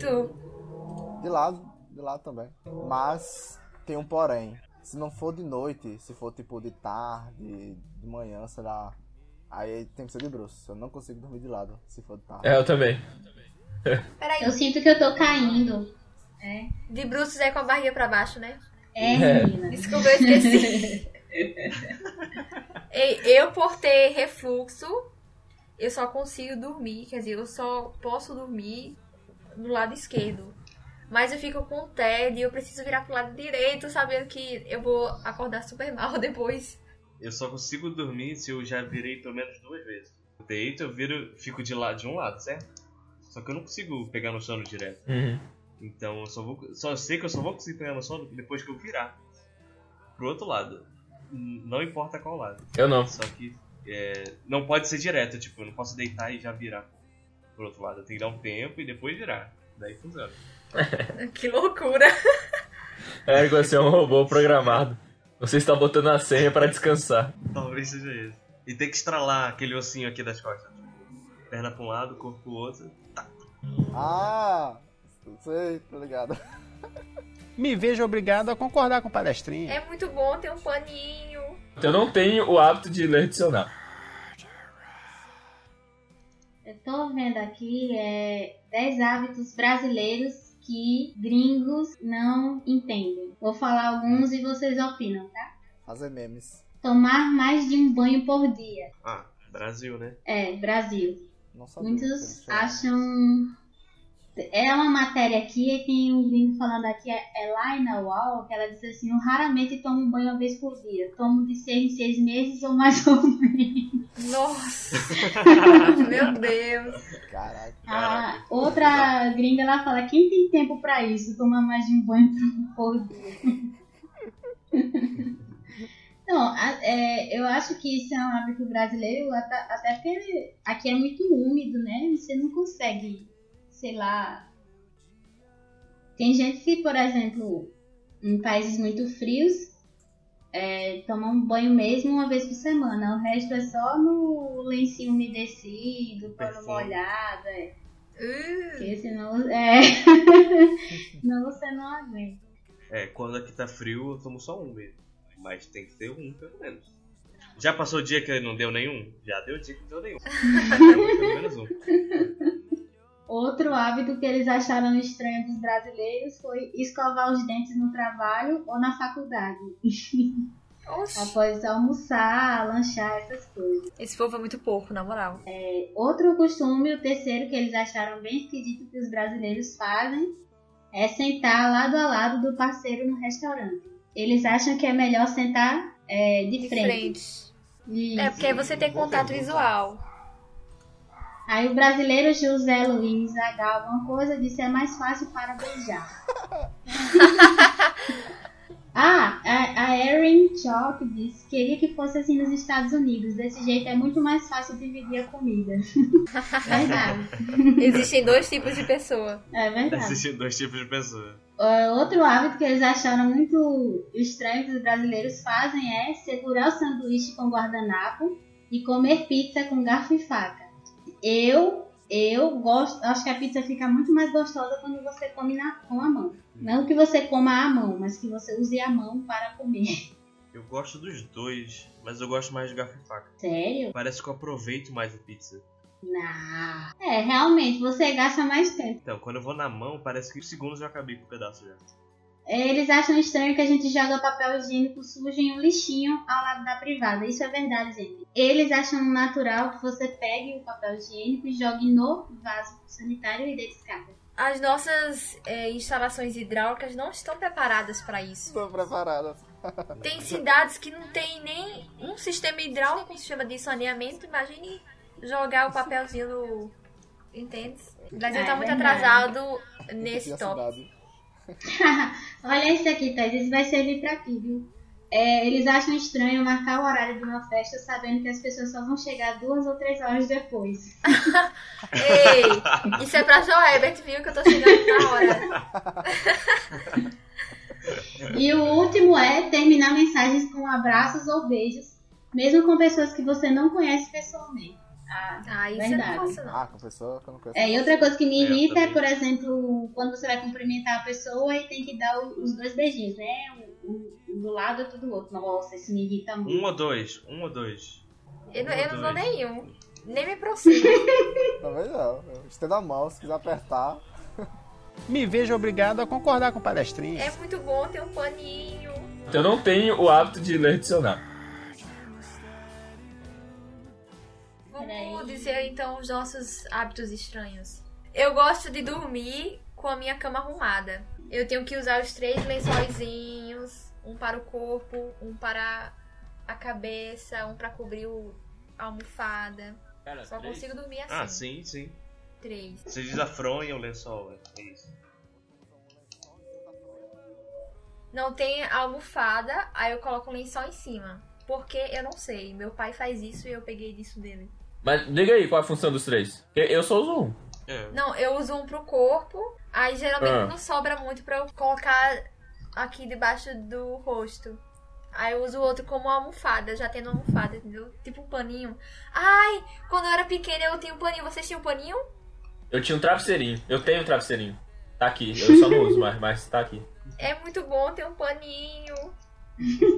Tu. De lado, de lado também. Mas tem um porém. Se não for de noite, se for tipo de tarde, de manhã, sei lá. Aí tem que ser de bruxo. Eu não consigo dormir de lado se for de tarde. É, eu também. Peraí, Eu sinto que eu tô caindo. É, de bruços é com a barriga pra baixo, né? é, É. Desculpa, eu esqueci. Ei, eu, por ter refluxo, eu só consigo dormir, quer dizer, eu só posso dormir do lado esquerdo. Mas eu fico com tédio, eu preciso virar pro lado direito, sabendo que eu vou acordar super mal depois. Eu só consigo dormir se eu já virei pelo menos duas vezes. Eu deito, eu viro, fico de, lado, de um lado, certo? Só que eu não consigo pegar no sono direto. Uhum. Então eu só vou. Só sei que eu só vou conseguir pegar no sono depois que eu virar. Pro outro lado. Não importa qual lado. Eu não. Só que é, não pode ser direto, tipo, eu não posso deitar e já virar pro outro lado. Eu tenho que dar um tempo e depois virar. Daí funciona. Que loucura! Érico, você é um robô programado. Você está botando a senha para descansar. Talvez seja isso. E tem que estralar aquele ossinho aqui das costas. Tipo, perna pra um lado, corpo pro outro. Ah! Sei, tô ligado. Me vejo obrigado a concordar com o palestrinha. É muito bom ter um paninho. Eu não tenho o hábito de ler dicionário. Eu tô vendo aqui é 10 hábitos brasileiros que gringos não entendem. Vou falar alguns e vocês opinam, tá? Fazer memes. Tomar mais de um banho por dia. Ah, Brasil, né? É, Brasil. Não sabia. Muitos acham. É uma matéria aqui e tem um gringo falando aqui, é é Lina Wall, que ela diz assim: Eu raramente tomo banho uma vez por dia. Tomo de seis em seis meses ou mais ou menos. Nossa! Meu Deus! Caraca. A outra gringa ela fala: Quem tem tempo pra isso? Tomar mais de um banho por dia. Não, é, eu acho que isso é um hábito brasileiro, até, até porque aqui é muito úmido, né? Você não consegue, sei lá. Tem gente que, por exemplo, em países muito frios, é, toma um banho mesmo uma vez por semana. O resto é só no lencinho umedecido, pano molhado. É. Uh, Porque senão, é, senão você não aguenta. É, quando aqui tá frio, eu tomo só um mesmo. Mas tem que ter um, pelo menos. Já passou o dia que não deu nenhum? Já deu dia que não deu nenhum. pelo menos um. Outro hábito que eles acharam estranho dos brasileiros foi escovar os dentes no trabalho ou na faculdade. oxi. Após almoçar, lanchar, essas coisas. Esse povo é muito porco, na moral. Outro costume, o terceiro que eles acharam bem esquisito que os brasileiros fazem, é sentar lado a lado do parceiro no restaurante. Eles acham que é melhor sentar é, de, De frente. frente. Isso. É porque aí você tem contato visual. Aí o brasileiro José Luiz Zagal, alguma coisa, disse é mais fácil para beijar. ah, a, a Erin Chalk disse queria que fosse assim nos Estados Unidos. Desse jeito é muito mais fácil dividir a comida. verdade. Existem dois tipos de pessoa. É verdade. Existem dois tipos de pessoa. Uh, outro hábito que eles acharam muito estranho que os brasileiros fazem é segurar o sanduíche com guardanapo e comer pizza com garfo e faca. Eu, eu gosto, acho que a pizza fica muito mais gostosa quando você come na, com a mão. Não que você coma a mão, mas que você use a mão para comer. Eu gosto dos dois, mas eu gosto mais de garfo e faca. Sério? Parece que eu aproveito mais a pizza. Não. É, realmente, você gasta mais tempo. Então, quando eu vou na mão, parece que em segundos eu já acabei com o pedaço já. Eles acham estranho que a gente joga papel higiênico sujo em um lixinho ao lado da privada. Isso é verdade, gente. Eles acham natural que você pegue o papel higiênico e jogue no vaso sanitário e dê descarga. As nossas é, instalações hidráulicas não estão preparadas para isso. Estou preparada. Tem cidades que não tem nem um sistema hidráulico, um sistema de saneamento. Imagine jogar o papelzinho no. Entende? O Brasil É tá muito verdade. atrasado nesse cidade. Olha isso aqui, Thais. Isso vai servir pra ti, viu? É, eles acham estranho marcar o horário de uma festa sabendo que as pessoas só vão chegar duas ou três horas depois. Ei, isso é pra João Herbert, viu? Que eu tô chegando na hora. E o último é terminar mensagens com abraços ou beijos, mesmo com pessoas que você não conhece pessoalmente. Ah, Ah, isso eu Verdade. não faço, não. Ah, com pessoa que eu não conheço. É, e outra coisa que me É, eu irrita é, por exemplo, quando você vai cumprimentar a pessoa e tem que dar os dois beijinhos, né? Um, um do lado e outro do outro. Nossa, isso me irrita muito. Um ou dois, um ou dois. Eu, não- eu não dou nenhum. Nem me aproximo. Também não. Estenda a mão, se quiser apertar. Me vejo obrigado a concordar com o palestrinha. É muito bom ter um paninho. Eu não tenho o hábito de ler dicionário. Vamos dizer então os nossos hábitos estranhos. Eu gosto de dormir com a minha cama arrumada. Eu tenho que usar os três lençóizinhos, um para o corpo, um para a cabeça, um para cobrir o, a almofada. Só consigo dormir assim. Ah, sim, sim. Três. Você diz a fronha ou lençol, é isso. Não tem a almofada, aí eu coloco um lençol em cima. Porque eu não sei. Meu pai faz isso e eu peguei disso dele. Mas diga aí qual é a função dos três. Eu- Eu só uso um. É. Não, eu uso um pro corpo. Aí geralmente Ah. não sobra muito pra eu colocar aqui debaixo do rosto. Aí eu uso o outro como almofada, já tendo almofada, entendeu? Tipo um paninho. Ai, quando eu era pequena eu tinha um paninho. Vocês tinham um paninho? Eu tinha um travesseirinho. Eu tenho um travesseirinho. Tá aqui. Eu só não uso mais, mas tá aqui. É muito bom ter um paninho.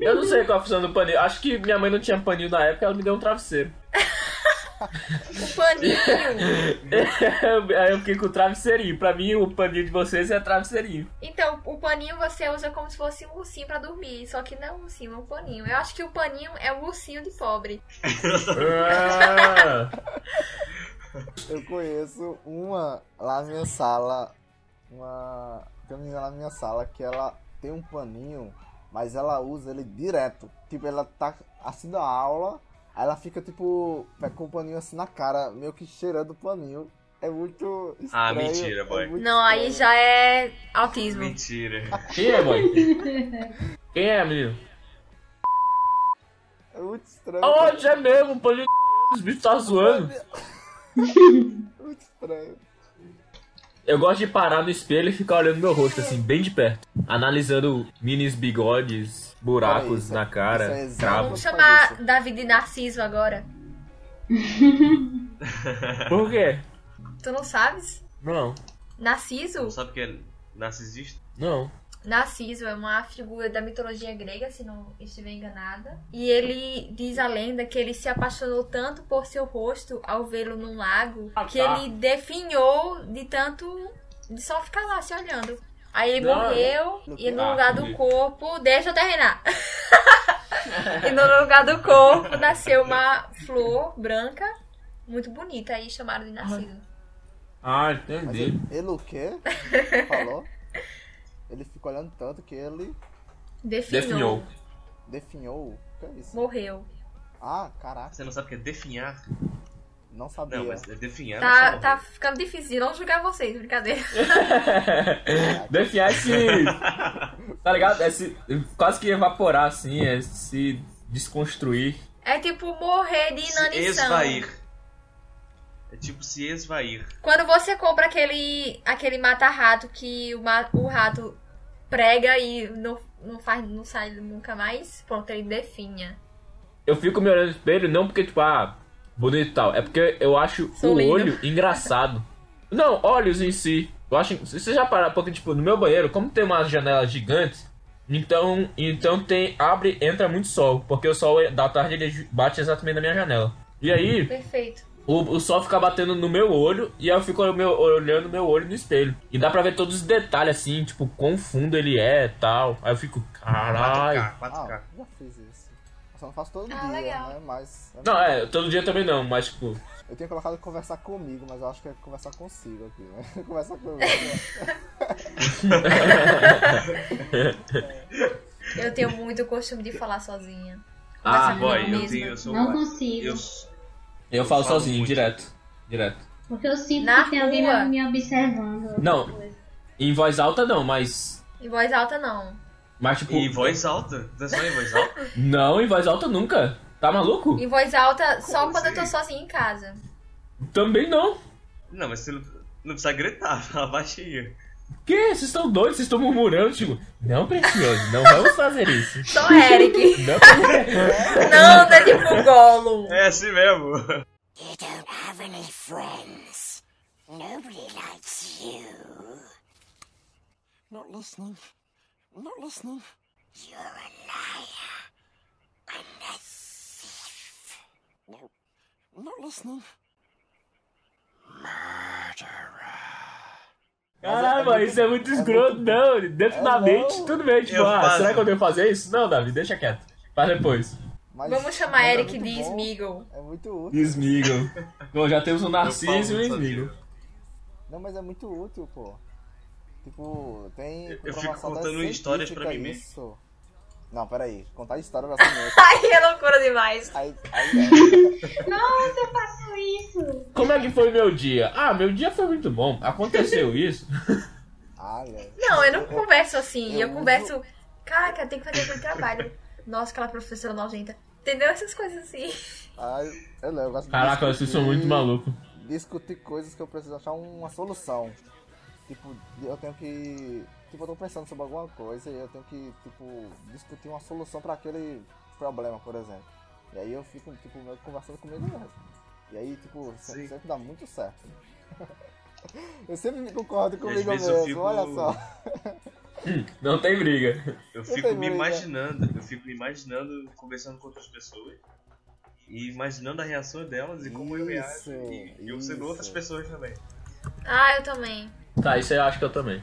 Eu não sei qual a função do paninho. Acho que minha mãe não tinha paninho na época, ela me deu um travesseiro. O paninho. Aí eu fiquei com o travesseirinho. Pra mim, o paninho de vocês é travesseirinho. Então, o paninho você usa como se fosse um ursinho pra dormir. Só que não é um ursinho, é um paninho. Eu acho que o paninho é o ursinho de pobre. Eu conheço uma lá na minha sala, uma tem uma menina lá na minha sala que ela tem um paninho, mas ela usa ele direto. Tipo, ela tá assim da aula, aí ela fica tipo com o paninho assim na cara, meio que cheirando o paninho. É muito estranho. Ah, mentira, boy. é Não, aí estranho. já é autismo. Mentira. quem é, boy? Quem é, menino? É muito estranho. Onde é mesmo? O paninho de... Os bichos tá zoando. Muito estranho. Eu gosto de parar no espelho e ficar olhando meu rosto, assim, bem de perto. Analisando minis bigodes, buracos isso, na cara, é cravos. Vamos chamar Davi de Narciso agora. Por quê? Tu não sabes? Não, Narciso? Não sabe o que é narcisista? não. Narciso é uma figura da mitologia grega, se não estiver enganada. E ele diz a lenda que ele se apaixonou tanto por seu rosto ao vê-lo num lago Ah, que tá. ele definhou de tanto. de só ficar lá se olhando. Aí ele Não, morreu e no Ah, lugar do corpo. Deixa eu terminar! e no lugar do corpo nasceu uma flor branca, muito bonita, aí chamaram de Narciso. Ah, Mas entendi. ele, ele o quê? Falou? Ele fica olhando tanto que ele Definhou. Definhou. definhou. O que é isso? Morreu. Ah, caraca, Você não sabe o que é definhar? não sabia. Não, mas é definhar não Tá, sabe. tá ficando difícil de não julgar vocês, brincadeira. Definhar é se. Tá ligado? É se. Quase que evaporar, assim, é se desconstruir. É tipo morrer de Se inanição. esvair. É tipo se esvair. Quando você compra aquele, aquele mata-rato que o, ma- o rato prega e não, não, faz, não sai nunca mais, pronto, ele definha. Eu fico me olhando no espelho não porque, tipo, ah, bonito e tal. É porque eu acho Sou o lindo. olho engraçado. Não, olhos em si. Eu acho. Você já pararam, porque, tipo, no meu banheiro, como tem umas janelas gigantes, então, então tem. Abre, entra muito sol. Porque o sol da tarde ele bate exatamente na minha janela. E aí, Perfeito. O, o sol fica batendo no meu olho e aí eu fico meu, olhando meu olho no espelho. E dá pra ver todos os detalhes, assim, tipo, quão fundo ele é e tal. Aí eu fico, caralho. 4K, 4K. Ah, já fiz isso. Eu só não faço todo Ah, dia, legal. né? Mas. Não, é, todo dia também não, mas tipo. Eu tenho colocado conversar comigo, mas eu acho que é conversar consigo aqui, né? conversar comigo. Eu tenho muito costume de falar sozinha. Ah, Conversar Boy, comigo eu, tenho, eu sou Não consigo. Eu, Eu falo falo sozinho, muito. direto. Direto. Porque eu sinto Na que tem alguém rua. me observando. Não. Em voz alta não, mas. Em voz alta, não. Mas tipo. em voz alta? Não é só em voz alta? Não, em voz alta nunca. Tá maluco? Em voz alta, só Como quando eu tô assim? sozinha em casa. Também não. Não, mas você não, não precisa gritar, fala baixinho. Que? Vocês estão doidos? Vocês estão murmurando, tipo, não, precioso, não vamos fazer isso. Só Eric. Não, não, não é tipo Gollum. É assim mesmo. You don't have any friends. Nobody likes you. Not listening. Not listening. You're a liar. And a thief. No. Not listening. Caralho, mano, isso é muito escroto, não. Dentro É da não. mente, tudo bem, tipo, Eu ah, faço. será que eu devo fazer isso? Não, Davi, deixa quieto. Faz depois. Mas- Vamos chamar mas é Eric muito de bom, Smeagol. É muito útil. Smeagol. Bom, já temos o Narciso e o Smeagol. Não, mas é muito útil, pô. Tipo, tem. Eu- eu fico comprovação contando histórias pra científica mim mesmo. isso. Não, peraí. Contar história vai ser muito. Ai, é loucura demais. Aí, aí é. Nossa, eu faço isso. Como é que foi meu dia? Ah, meu dia foi muito bom. Aconteceu isso. Olha. Não, eu não converso assim. Eu Eu, uso- converso. Caraca, eu tenho que fazer aquele trabalho. Nossa, aquela professora nojenta. Entendeu? Essas coisas assim. Ai, eu não, eu gosto de Caraca, vocês são muito malucos. discutir coisas que eu preciso achar uma solução. Tipo, eu tenho que. Tipo, eu tô pensando sobre alguma coisa e eu tenho que, tipo, discutir uma solução pra aquele problema, por exemplo. E aí eu fico, tipo, meio conversando comigo mesmo. E aí, tipo, se- Sim. sempre dá muito certo. eu sempre concordo às comigo mesmo, eu fico- olha só. Não tem briga. Eu Não fico me briga. imaginando, eu fico me imaginando conversando com outras pessoas e imaginando a reação delas e como eu Isso, reajo e, e eu sendo isso. outras pessoas também. Ah, eu também. Tá, isso eu acho que eu também.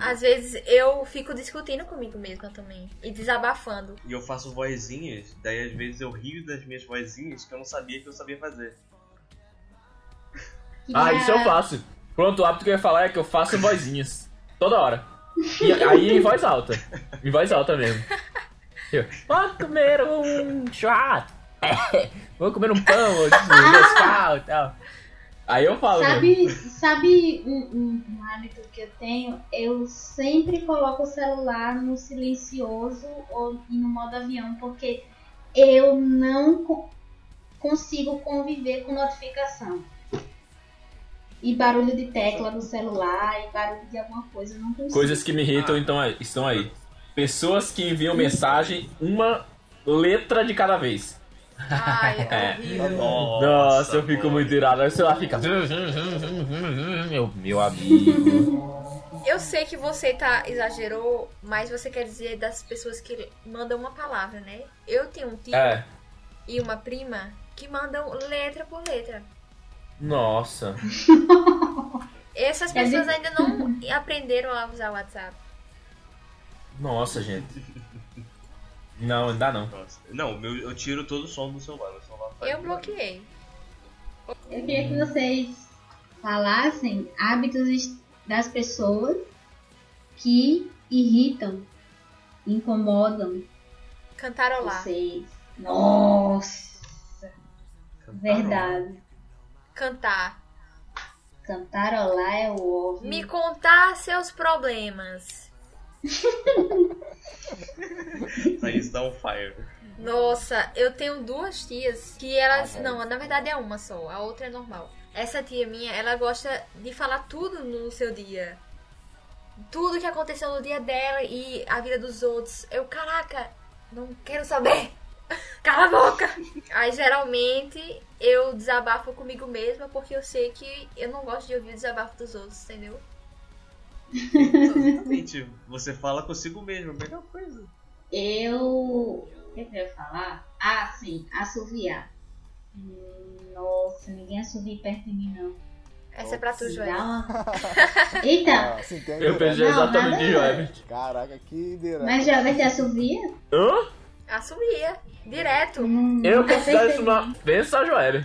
Às vezes eu fico discutindo comigo mesma também. E desabafando. E eu faço vozinhas, daí às vezes eu rio das minhas vozinhas que eu não sabia que eu sabia fazer. Ah, isso eu faço. Pronto, o hábito que eu ia falar é que eu faço vozinhas. Toda hora. E aí em voz alta. Em voz alta mesmo. Eu, vou comer um churrasco. Vou comer um pão, um e tal. Aí eu falo. mesmo. Sabe, sabe um, um- um hábito que eu tenho? Eu sempre coloco o celular no silencioso ou no modo avião, porque eu não co- consigo conviver com notificação. E barulho de tecla no celular, e barulho de alguma coisa, eu não consigo. Coisas que me irritam então, aí- estão aí. Pessoas que enviam mensagem uma letra de cada vez. Ai, É. é horrível. Nossa, eu fico muito irado. Aí o celular fica. Meu, meu amigo. Eu sei que você tá exagerou, mas você quer dizer das pessoas que mandam uma palavra, né? Eu tenho um tio É. e uma prima que mandam letra por letra. Nossa. Essas pessoas ainda não aprenderam a usar o WhatsApp. Nossa, gente. Não, ainda não. Nossa. Não, meu, eu tiro todo o som do celular. Meu celular Eu bloqueei. Eu queria que vocês falassem hábitos das pessoas que irritam, incomodam Cantarolar. vocês. Nossa, verdade. Cantar. Cantarolar é o óbvio. Me contar seus problemas. Isso dá um fire. Nossa, eu tenho duas tias que elas. não, na verdade é uma só, a outra é normal. Essa tia minha, ela gosta de falar tudo no seu dia. Tudo que aconteceu no dia dela e a vida dos outros. Eu, caraca, não quero saber. Cala a boca! Aí geralmente eu desabafo comigo mesma porque eu sei que eu não gosto de ouvir o desabafo dos outros, entendeu? Exatamente. Você fala consigo mesmo, a melhor coisa. Eu. O que eu ia falar? Ah, sim, assoviar. Nossa, ninguém assovia perto de mim, não. Essa é pra tu, Joel. uma... Eita! Ah, Eu pensei exatamente em Joel. Caraca, que direto. Mas já te assovia? Hã? Assumia. Direto. Hum, Eu considero percebi. isso uma ofensa a Joel.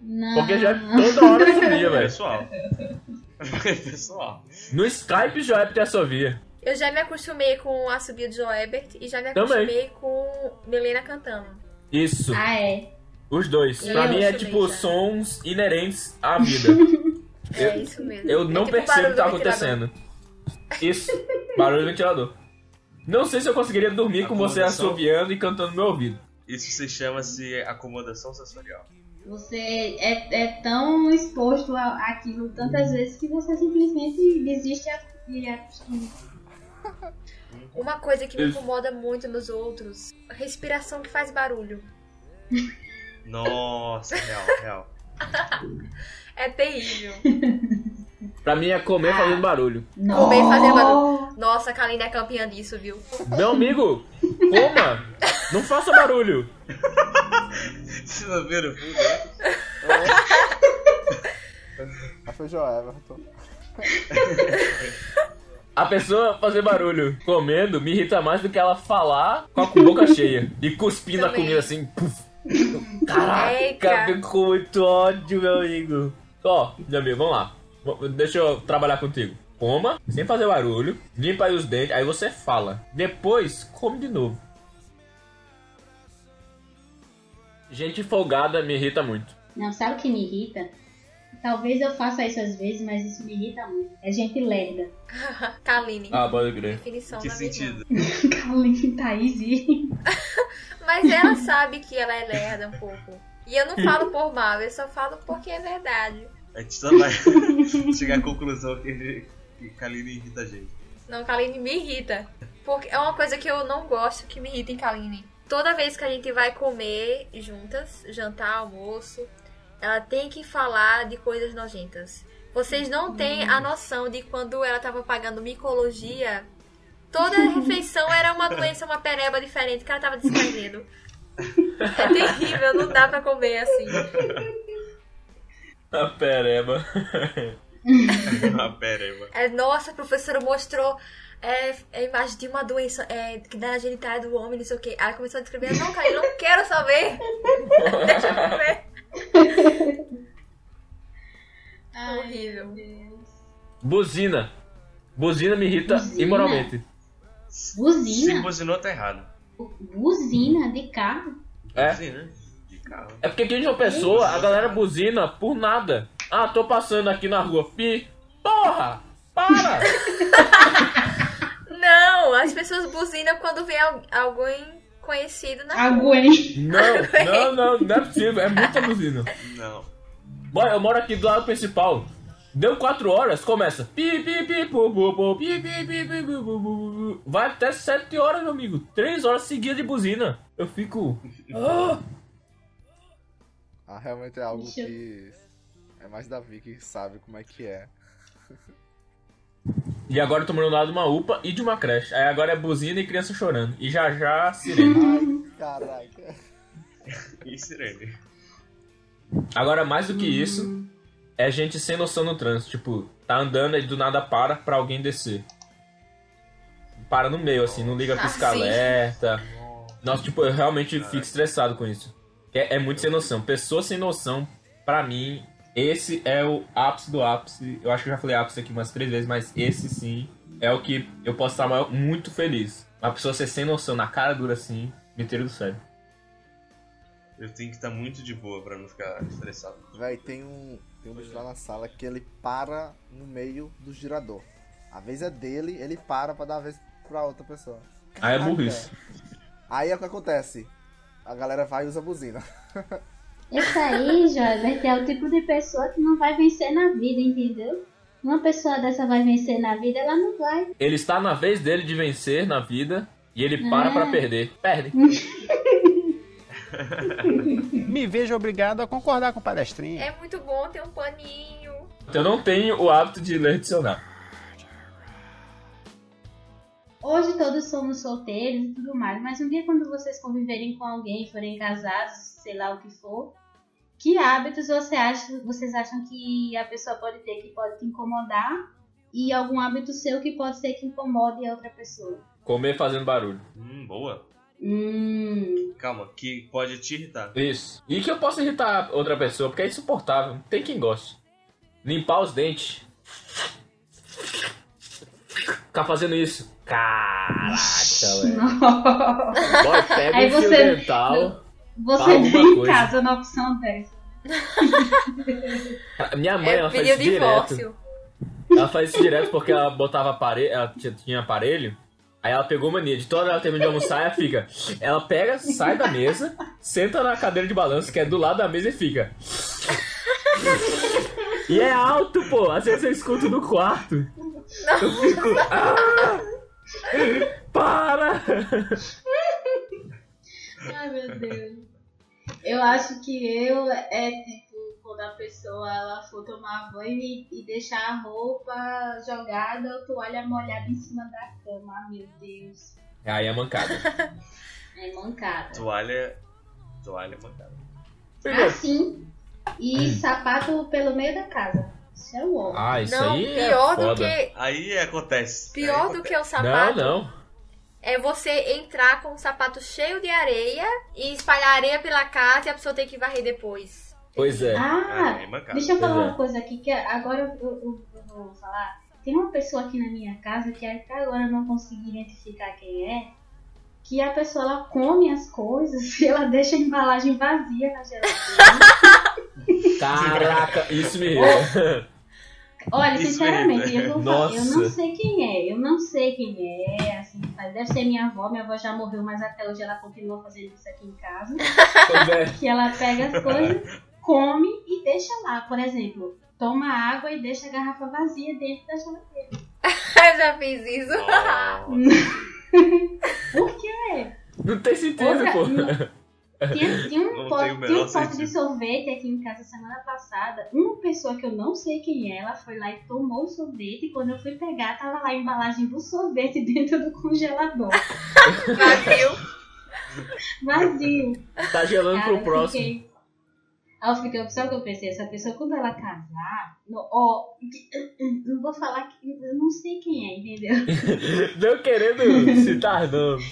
Não. Porque já toda hora assovia, velho. Pessoal. Pessoal. No Skype, Joel te assovia. Eu já me acostumei com a subida de Joebert e já me Também. acostumei com Milena cantando. Isso, Ah, é. os dois. Eu Pra mim é também tipo já. sons inerentes à vida. É Eu- isso mesmo. Eu É não tipo percebo o que tá acontecendo. Isso, barulho do ventilador. Não sei se eu conseguiria dormir com você assoviando e cantando no meu ouvido. Isso se chama-se acomodação sensorial. Você é, é tão exposto a- àquilo tantas vezes que você simplesmente desiste a- e acostuma. Uma coisa que me incomoda muito nos outros, a respiração que faz barulho. Nossa, real, real. É terrível. Pra mim é comer Ah. fazendo barulho. Comer e fazer Nossa. barulho. Nossa, a Kaline é campeã disso, viu? Meu amigo, coma! Não faça barulho! Vocês não viram o fundo? foi Joel Everton. A pessoa fazer barulho comendo me irrita mais do que ela falar com a boca cheia e cuspir na comida assim. Puf. Caraca, Eita. fico com muito ódio, meu amigo. Ó, meu amigo, vamos lá. Deixa eu trabalhar contigo. Coma, sem fazer barulho, limpa aí os dentes, aí você fala. Depois, come de novo. Gente folgada me irrita muito. Não, sabe o que me irrita? Talvez eu faça isso às vezes, mas isso me irrita muito. É gente lerda. Kaline. Ah, pode crer. Definição Que irmã. sentido? Kaline, Thaís e... Mas ela sabe que ela é lerda um pouco. E eu não falo por mal, eu só falo porque é verdade. A gente só vai chegar à conclusão que, que Kaline irrita a gente. Não, Kaline me irrita. Porque é uma coisa que eu não gosto que me irrita em Kaline. Toda vez que a gente vai comer juntas, jantar, almoço, ela tem que falar de coisas nojentas. Vocês não têm a noção de quando ela tava pagando micologia Toda refeição era uma doença, uma pereba diferente que ela tava descrevendo. É terrível, não dá pra comer assim. A pereba. A pereba. É, nossa, a professora mostrou é, a imagem de uma doença é, que dá na genitália do homem, não sei o que. Aí começou a descrever, não, cara, eu não quero saber. Deixa eu. Ai, Horrível. Deus. Buzina. Buzina me irrita Buzina? imoralmente. Se Buzina? buzinou, tá errado. Buzina de carro? É. Buzina de carro. É porque aqui de uma pessoa, a galera buzina por nada. Ah, tô passando aqui na rua. Pi. Porra! Para! Não, as pessoas buzinam quando vê al- alguém conhecido na rua. Alguém. Não, não, não, não é possível. É muita buzina. Não. Bora, eu moro aqui do lado principal. Deu 4 horas, começa. Pi, pi, pi, pu, pu, pu, pi, pi, pi, pi, pu, pu, pu, pu. Vai até 7 horas, meu amigo. 3 horas seguidas de buzina. Eu fico. Ah! Ah, realmente é algo que é mais Davi que sabe como é que é. E agora eu tô morando do lado de uma UPA e de uma creche. Aí agora é buzina e criança chorando. E já já sirene. Ai, caraca. E sirene. Agora, mais do que isso, é gente sem noção no trânsito. Tipo, tá andando e do nada para pra alguém descer. Para no meio, assim, não liga Ah, pisca-alerta. Nossa, tipo, eu realmente fico estressado com isso. É, é muito sem noção. Pessoas sem noção, pra mim, esse é o ápice do ápice. Eu acho que eu já falei ápice aqui umas três vezes, mas esse sim é o que eu posso estar maior- muito feliz. Uma pessoa ser sem noção, na cara dura assim, me tira do sério. Eu tenho que estar muito de boa pra não ficar estressado. Véi, tem um, tem um bicho lá na sala que ele para no meio do girador. A vez é dele, ele para pra dar a vez pra outra pessoa. Aí é burrice. Aí é o que acontece. A galera vai e usa a buzina. Esse aí, Joyver, é o tipo de pessoa que não vai vencer na vida, entendeu? Uma pessoa dessa vai vencer na vida, ela não vai. Ele está na vez dele de vencer na vida e ele para É. pra perder. Perde. Me vejo obrigado a concordar com o palestrinha. É muito bom ter um paninho. Eu não tenho o hábito de ler dicionário. Hoje todos somos solteiros e tudo mais, mas um dia quando vocês conviverem com alguém, forem casados, sei lá o que for, que hábitos você acha, vocês acham que a pessoa pode ter que pode te incomodar e algum hábito seu que pode ser que incomode a outra pessoa? Comer fazendo barulho. Hum, boa. Hum, Calma, que pode te irritar. Isso. E que eu posso irritar outra pessoa, porque é insuportável. Tem quem goste. Limpar os dentes. Ficar fazendo isso. Caraca, velho. Boy, pega Aí você- dental. Você vem em coisa. casa na opção dessa. Minha mãe, É ela faz isso direto. divórcio. Ela faz isso direto porque ela botava aparelho, ela tinha, tinha aparelho. Aí ela pegou mania de toda hora ela termina de almoçar, ela fica. Ela pega, sai da mesa, senta na cadeira de balanço, que é do lado da mesa e fica. E é alto, pô. Às vezes eu escuto no quarto. Eu fico. "Ah! Para! Ai, meu Deus. Eu acho que eu é tipo quando a pessoa ela for tomar banho e, e deixar a roupa jogada ou toalha molhada em cima da cama. Ai, meu Deus. Aí é mancada. É mancada. Toalha. Toalha mancada. Assim. E sapato pelo meio da casa. Isso é o ó. Ah, isso não, aí é pior do foda. que. Aí acontece. Pior Aí do que o Não, sapato não. É você entrar com um sapato cheio de areia e espalhar areia pela casa e a pessoa ter que varrer depois. Pois é. Ah, Ah, é deixa eu falar Pois é. uma coisa aqui que agora eu, eu- eu vou falar. Tem uma pessoa aqui na minha casa que até agora eu não consegui identificar quem é. Que a pessoa ela come as coisas e ela deixa a embalagem vazia na geladeira. Caraca, isso me. Olha, Isso sinceramente, eu vou falar, eu não sei quem é, eu não sei quem é, assim, deve ser minha avó, minha avó já morreu, mas até hoje ela continua fazendo isso aqui em casa. Que ela pega as coisas, come e deixa lá. Por exemplo, toma água e deixa a garrafa vazia dentro da geladeira. Eu já fiz isso. Ó, Por quê? Não tem sentido, Outra- pô. não- Tinha, tinha um Não pote, tinha um pote de sorvete aqui em casa semana passada. Uma pessoa que eu não sei quem é, ela foi lá e tomou o sorvete. E quando eu fui pegar, tava lá a embalagem do sorvete dentro do congelador. Vazio. Vazio. Tá gelando Cara, pro próximo. fiquei- Aí eu fiquei, sabe o que eu pensei? Essa pessoa, quando ela casar, ó, não vou falar que eu não sei quem é, entendeu? Não querendo citar nome.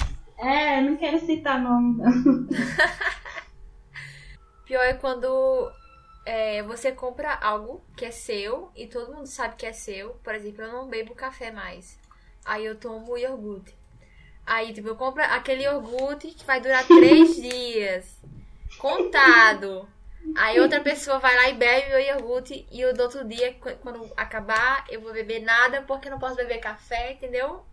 É, eu não quero citar nome, não. Pior é quando é, você compra algo que é seu e todo mundo sabe que é seu. Por exemplo, eu não bebo café mais. Aí eu tomo iogurte. Aí, tipo, eu compro aquele iogurte que vai durar três dias. Contado. Aí outra pessoa vai lá e bebe o iogurte e o do outro dia, qu- quando acabar, eu vou beber nada porque eu não posso beber café, entendeu?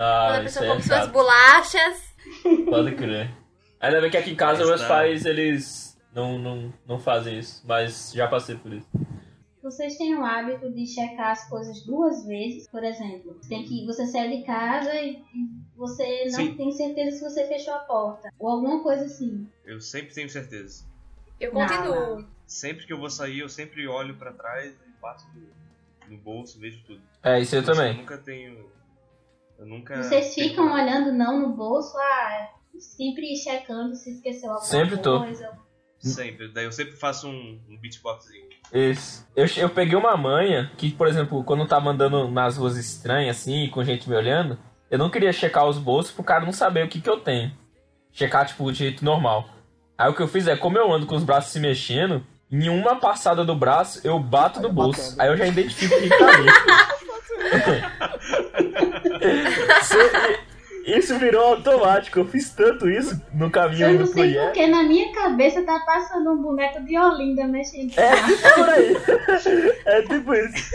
Quando Ah, a isso pessoa é come suas chato. bolachas. Pode crer. Ainda bem que aqui em casa Mas meus pais, eles não, não, não fazem isso. Mas já passei por isso. Vocês têm o hábito de checar as coisas duas vezes, por exemplo, tem que você sai de casa e, você não Sim. tem certeza se você fechou a porta ou alguma coisa assim. Eu sempre tenho certeza. Eu Não, continuo. Sempre que eu vou sair, eu sempre olho pra trás e passo no, bolso, vejo tudo. É, isso eu Eu também. nunca tenho. Eu nunca. Vocês ficam nada. olhando não no bolso, ah, sempre checando se esqueceu alguma Sempre tô. coisa. Sempre. Daí eu sempre faço um, um beatboxzinho. Isso. Eu, eu peguei uma manha que, por exemplo, quando tá mandando nas ruas estranhas, assim, com gente me olhando, eu não queria checar os bolsos pro cara não saber o que que eu tenho. Checar, tipo, de jeito normal. Aí o que eu fiz é, como eu ando com os braços se mexendo, em uma passada do braço, eu bato Aí no eu bolso. batendo. Aí eu já identifico quem tá ali. Isso- virou automático. Eu fiz tanto isso no caminho Eu não indo pro sei porque na minha cabeça tá passando um boneco de Olinda mexendo. É, por aí. É tipo isso.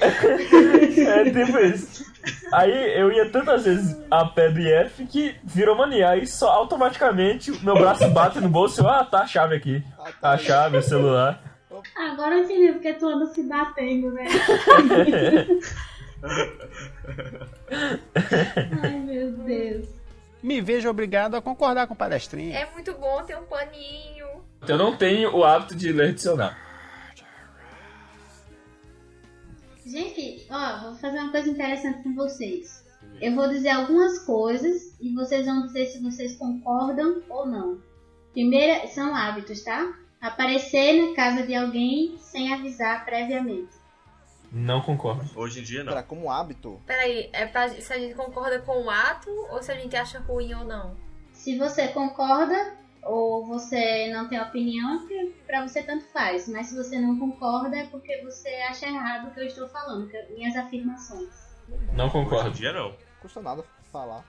É tipo isso. Aí eu ia tantas vezes a pé do IF que virou mania. Aí só automaticamente meu braço bate no bolso e eu, ah, tá a chave aqui. Ah, Tá a chave, o celular. Agora eu entendi porque tu anda se batendo, velho. Ai, meu Deus. Me vejo obrigado a concordar com o palestrinho. É muito bom ter um paninho. Eu não tenho o hábito de ler dicionário. Gente, ó, vou fazer uma coisa interessante com vocês. Eu vou dizer algumas coisas e vocês vão dizer se vocês concordam ou não. Primeira, são hábitos, tá? Aparecer na casa de alguém sem avisar previamente. Não concordo. Hoje em dia não. Pera, como hábito, Peraí, é pra, se a gente concorda com o ato ou se a gente acha ruim ou não? Se você concorda ou você não tem opinião, é porque pra você tanto faz. Mas se você não concorda, é porque você acha errado o que eu estou falando, que é minhas afirmações. Não Hoje em concordo. dia não. custa nada falar.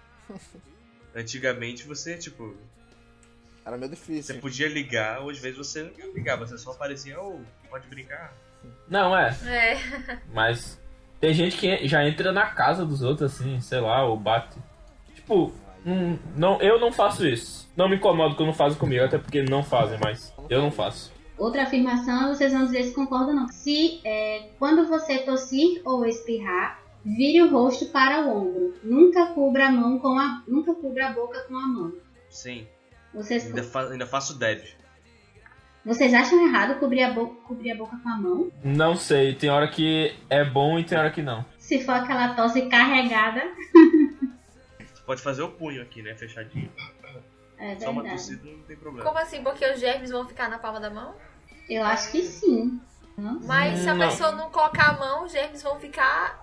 Antigamente você, tipo, Era meio você difícil. podia ligar, ou às vezes você não ligava, você só aparecia, ô, pode brincar. Não, é. É. Mas tem gente que já entra na casa dos outros, assim, sei lá, ou bate. Tipo, hum, não, eu não faço isso. Não me incomodo quando fazem comigo, até porque não fazem, mas eu não faço. Outra afirmação, vocês vão dizer se concordam ou não. Se é, quando você tossir ou espirrar, vire o rosto para o ombro. Nunca cubra a mão com a, nunca cubra a boca com a mão. Sim. Vocês, Ainda, fa ainda faço deb. Vocês acham errado cobrir a, cobrir a boca com a mão? Não sei, tem hora que é bom e tem hora que não. Se for aquela tosse carregada, Você pode fazer o punho aqui, né? Fechadinho. é Só uma tossida não tem problema. Como assim? Porque os germes vão ficar na palma da mão? Eu acho que sim. Mas se a Não. pessoa não colocar a mão, os germes vão ficar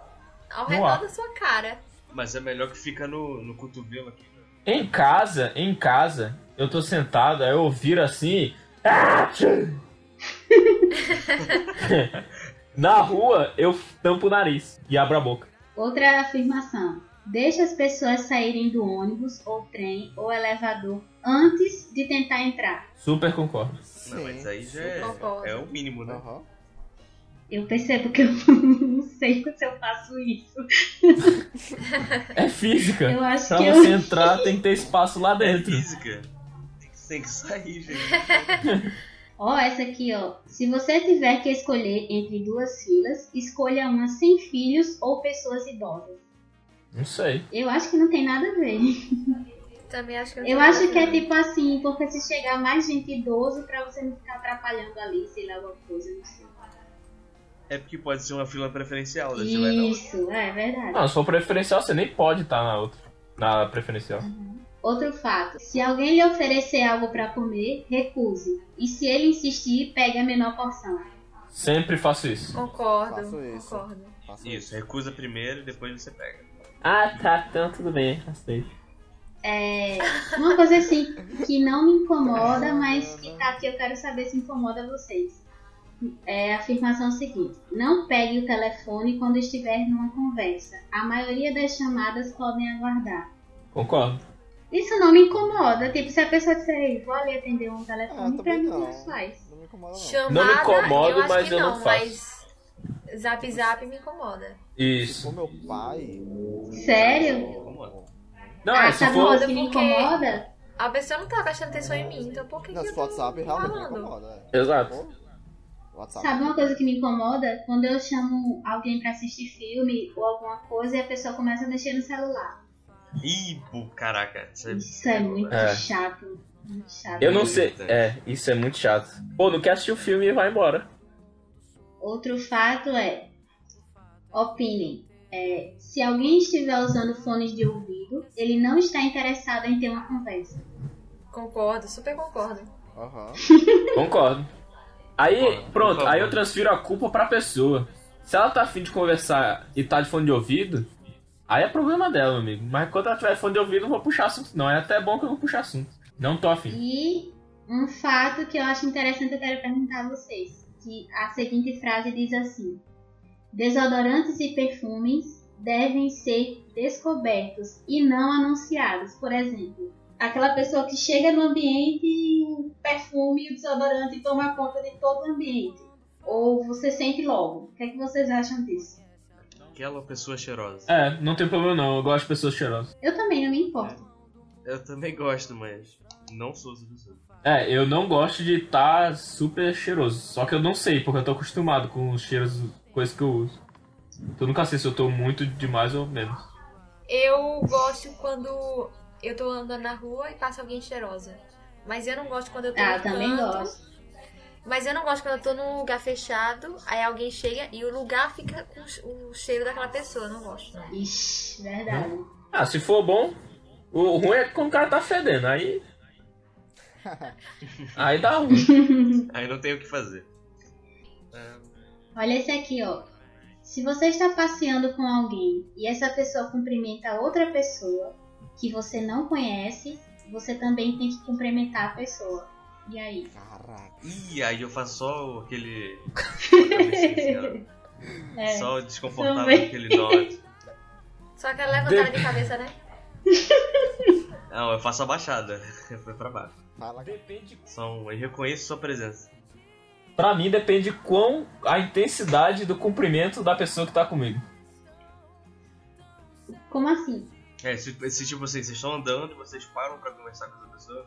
ao No redor ar. da sua cara. Mas é melhor que fica no, no cotovelo aqui. né? Em casa, em casa, eu tô sentado, aí eu viro assim. Na rua, eu tampo o nariz e abro a boca. Outra afirmação. Deixe as pessoas saírem do ônibus ou trem ou elevador antes de tentar entrar. Super concordo. Não, mas aí já é, é o mínimo, né? Aham. Eu percebo que eu não sei se eu faço isso. É física. Eu acho pra que você eu- entrar, tem que ter espaço lá É dentro. física. Tem que, sair, gente. Ó, essa aqui, ó. Se você tiver que escolher entre duas filas, escolha uma sem filhos ou pessoas idosas. Não sei. Eu acho que não tem nada a ver. Também acho que Eu acho que é tipo assim, porque se chegar mais gente idoso pra você não ficar atrapalhando ali, sei lá, alguma coisa, não sei. É porque pode ser uma fila preferencial, né? Isso, é verdade. Não, se for preferencial, você nem pode estar na outra. Na preferencial. Outro fato: se alguém lhe oferecer algo pra comer, recuse. E se ele insistir, pegue a menor porção. Sempre faço isso. Concordo, Faço isso. concordo. Faço Isso, recusa primeiro e depois você pega. Ah, tá, então tudo bem, aceito. É, uma coisa assim que não me incomoda, mas que tá aqui eu quero saber se incomoda vocês. É a afirmação seguinte: não pegue o telefone quando estiver numa conversa. A maioria das chamadas podem aguardar. Concordo. Isso não me incomoda. Tipo, se a pessoa disser, "Ei, vou ali atender um Ah, telefone, pra também mim não. faz. Não me incomoda, não. Chamada, Não me incomodo, eu acho mas que eu não não, faço. mas zap zap me incomoda. Se Isso. for meu pai. Sério? Não, ah, é, se sabe for. uma coisa que me incomoda? A pessoa não tá prestando atenção em mim, então por que, Não, que se eu for tô WhatsApp, realmente me falando? incomoda. É. Exato. WhatsApp. Sabe uma coisa que me incomoda? Quando eu chamo alguém pra assistir filme ou alguma coisa e a pessoa começa a mexer no celular. Ih, pô, caraca. Isso é, Isso é muito É. chato. Muito chato. Eu não sei. É, isso é muito chato. Pô, não quer assistir o filme e vai embora. Outro fato é, opinem, é, se alguém estiver usando fones de ouvido, ele não está interessado em ter uma conversa. Concordo, super concordo. Aham. Concordo. Aí, Concordo, pronto, favor. aí eu transfiro a culpa pra pessoa. Se ela tá afim de conversar e tá de fone de ouvido, aí é problema dela, amigo. Mas quando ela tiver fone de ouvido, eu vou puxar assunto, não. É até bom que eu vou puxar assunto. Não tô afim. E um fato que eu acho interessante eu quero perguntar a vocês, que a seguinte frase diz assim: Desodorantes e perfumes devem ser descobertos e não anunciados. Por exemplo, aquela pessoa que chega no ambiente e o perfume e o desodorante toma conta de todo o ambiente. Ou você sente logo. O que, é que vocês acham disso? Aquela pessoa cheirosa. É, não tem problema não. Eu gosto de pessoas cheirosas. Eu também não me importo. Eu também gosto, mas não sou essa pessoa. É, eu não gosto de estar super cheiroso. Só que eu não sei, porque eu tô acostumado com os cheiros, coisas que eu uso. Então eu nunca sei se eu tô muito demais ou menos. Eu gosto quando eu tô andando na rua e passa alguém cheirosa. Mas eu não gosto quando eu tô Ah, no também canto. gosto. Mas eu não gosto quando eu tô num lugar fechado, aí alguém chega e o lugar fica com o cheiro daquela pessoa. Eu não gosto, não. Ixi, verdade. Ah, se for bom, o ruim é quando o cara tá fedendo. Aí. Aí dá ruim. Aí não tem o que fazer. Olha esse aqui, ó. Se você está passeando com alguém e essa pessoa cumprimenta outra pessoa que você não conhece, você também tem que cumprimentar a pessoa. E aí? Caraca. Ih, aí eu faço só aquele. É, Só desconfortável também. aquele nod. Só aquela levantada de cabeça, né? Não, eu faço a baixada. Foi pra baixo. Fala. Depende. São, eu reconheço sua presença. Pra mim depende quão a intensidade do cumprimento da pessoa que tá comigo. Como assim? É, se, se tipo assim, vocês estão andando e vocês param pra conversar com outra pessoa,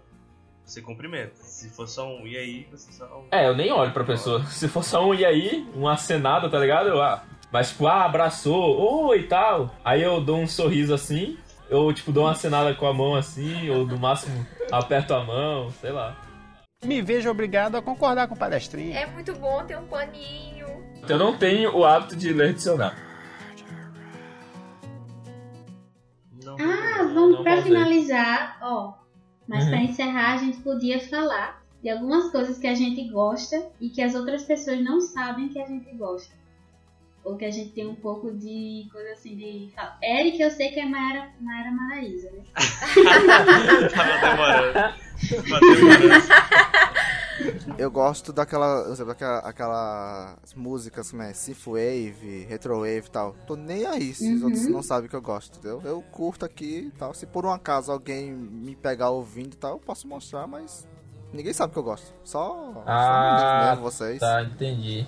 você cumprimenta. Se for só um e aí, você só. É, eu nem olho pra pessoa. Se for só um e aí, uma acenada, tá ligado? Eu, ah. Mas tipo, ah, abraçou, oi e tal. Aí eu dou um sorriso assim, eu tipo dou uma acenada com a mão assim, ou no máximo aperto a mão, sei lá. Me vejo obrigado a concordar com o palestrinho. É muito bom ter um paninho. Eu não tenho o hábito de ler dicionário. Não, Ah, vamos pausei. finalizar, ó. Mas Uhum. pra encerrar, a gente podia falar de algumas coisas que a gente gosta e que as outras pessoas não sabem que a gente gosta. Ou que a gente tem um pouco de coisa assim de. Eric, eu sei que é Mayara, Mayara Maraíza, né? Tava demorando. Tava demorando. Eu gosto daquela, exemplo, daquela aquelas músicas, como é, Synthwave, Retrowave e tal. Tô nem aí se os Uhum. outros não sabem que eu gosto, entendeu? Eu curto aqui e tal. Se por um acaso alguém me pegar ouvindo e tal, eu posso mostrar, mas ninguém sabe que eu gosto. Só, Ah, só mesmo, vocês. Tá, entendi.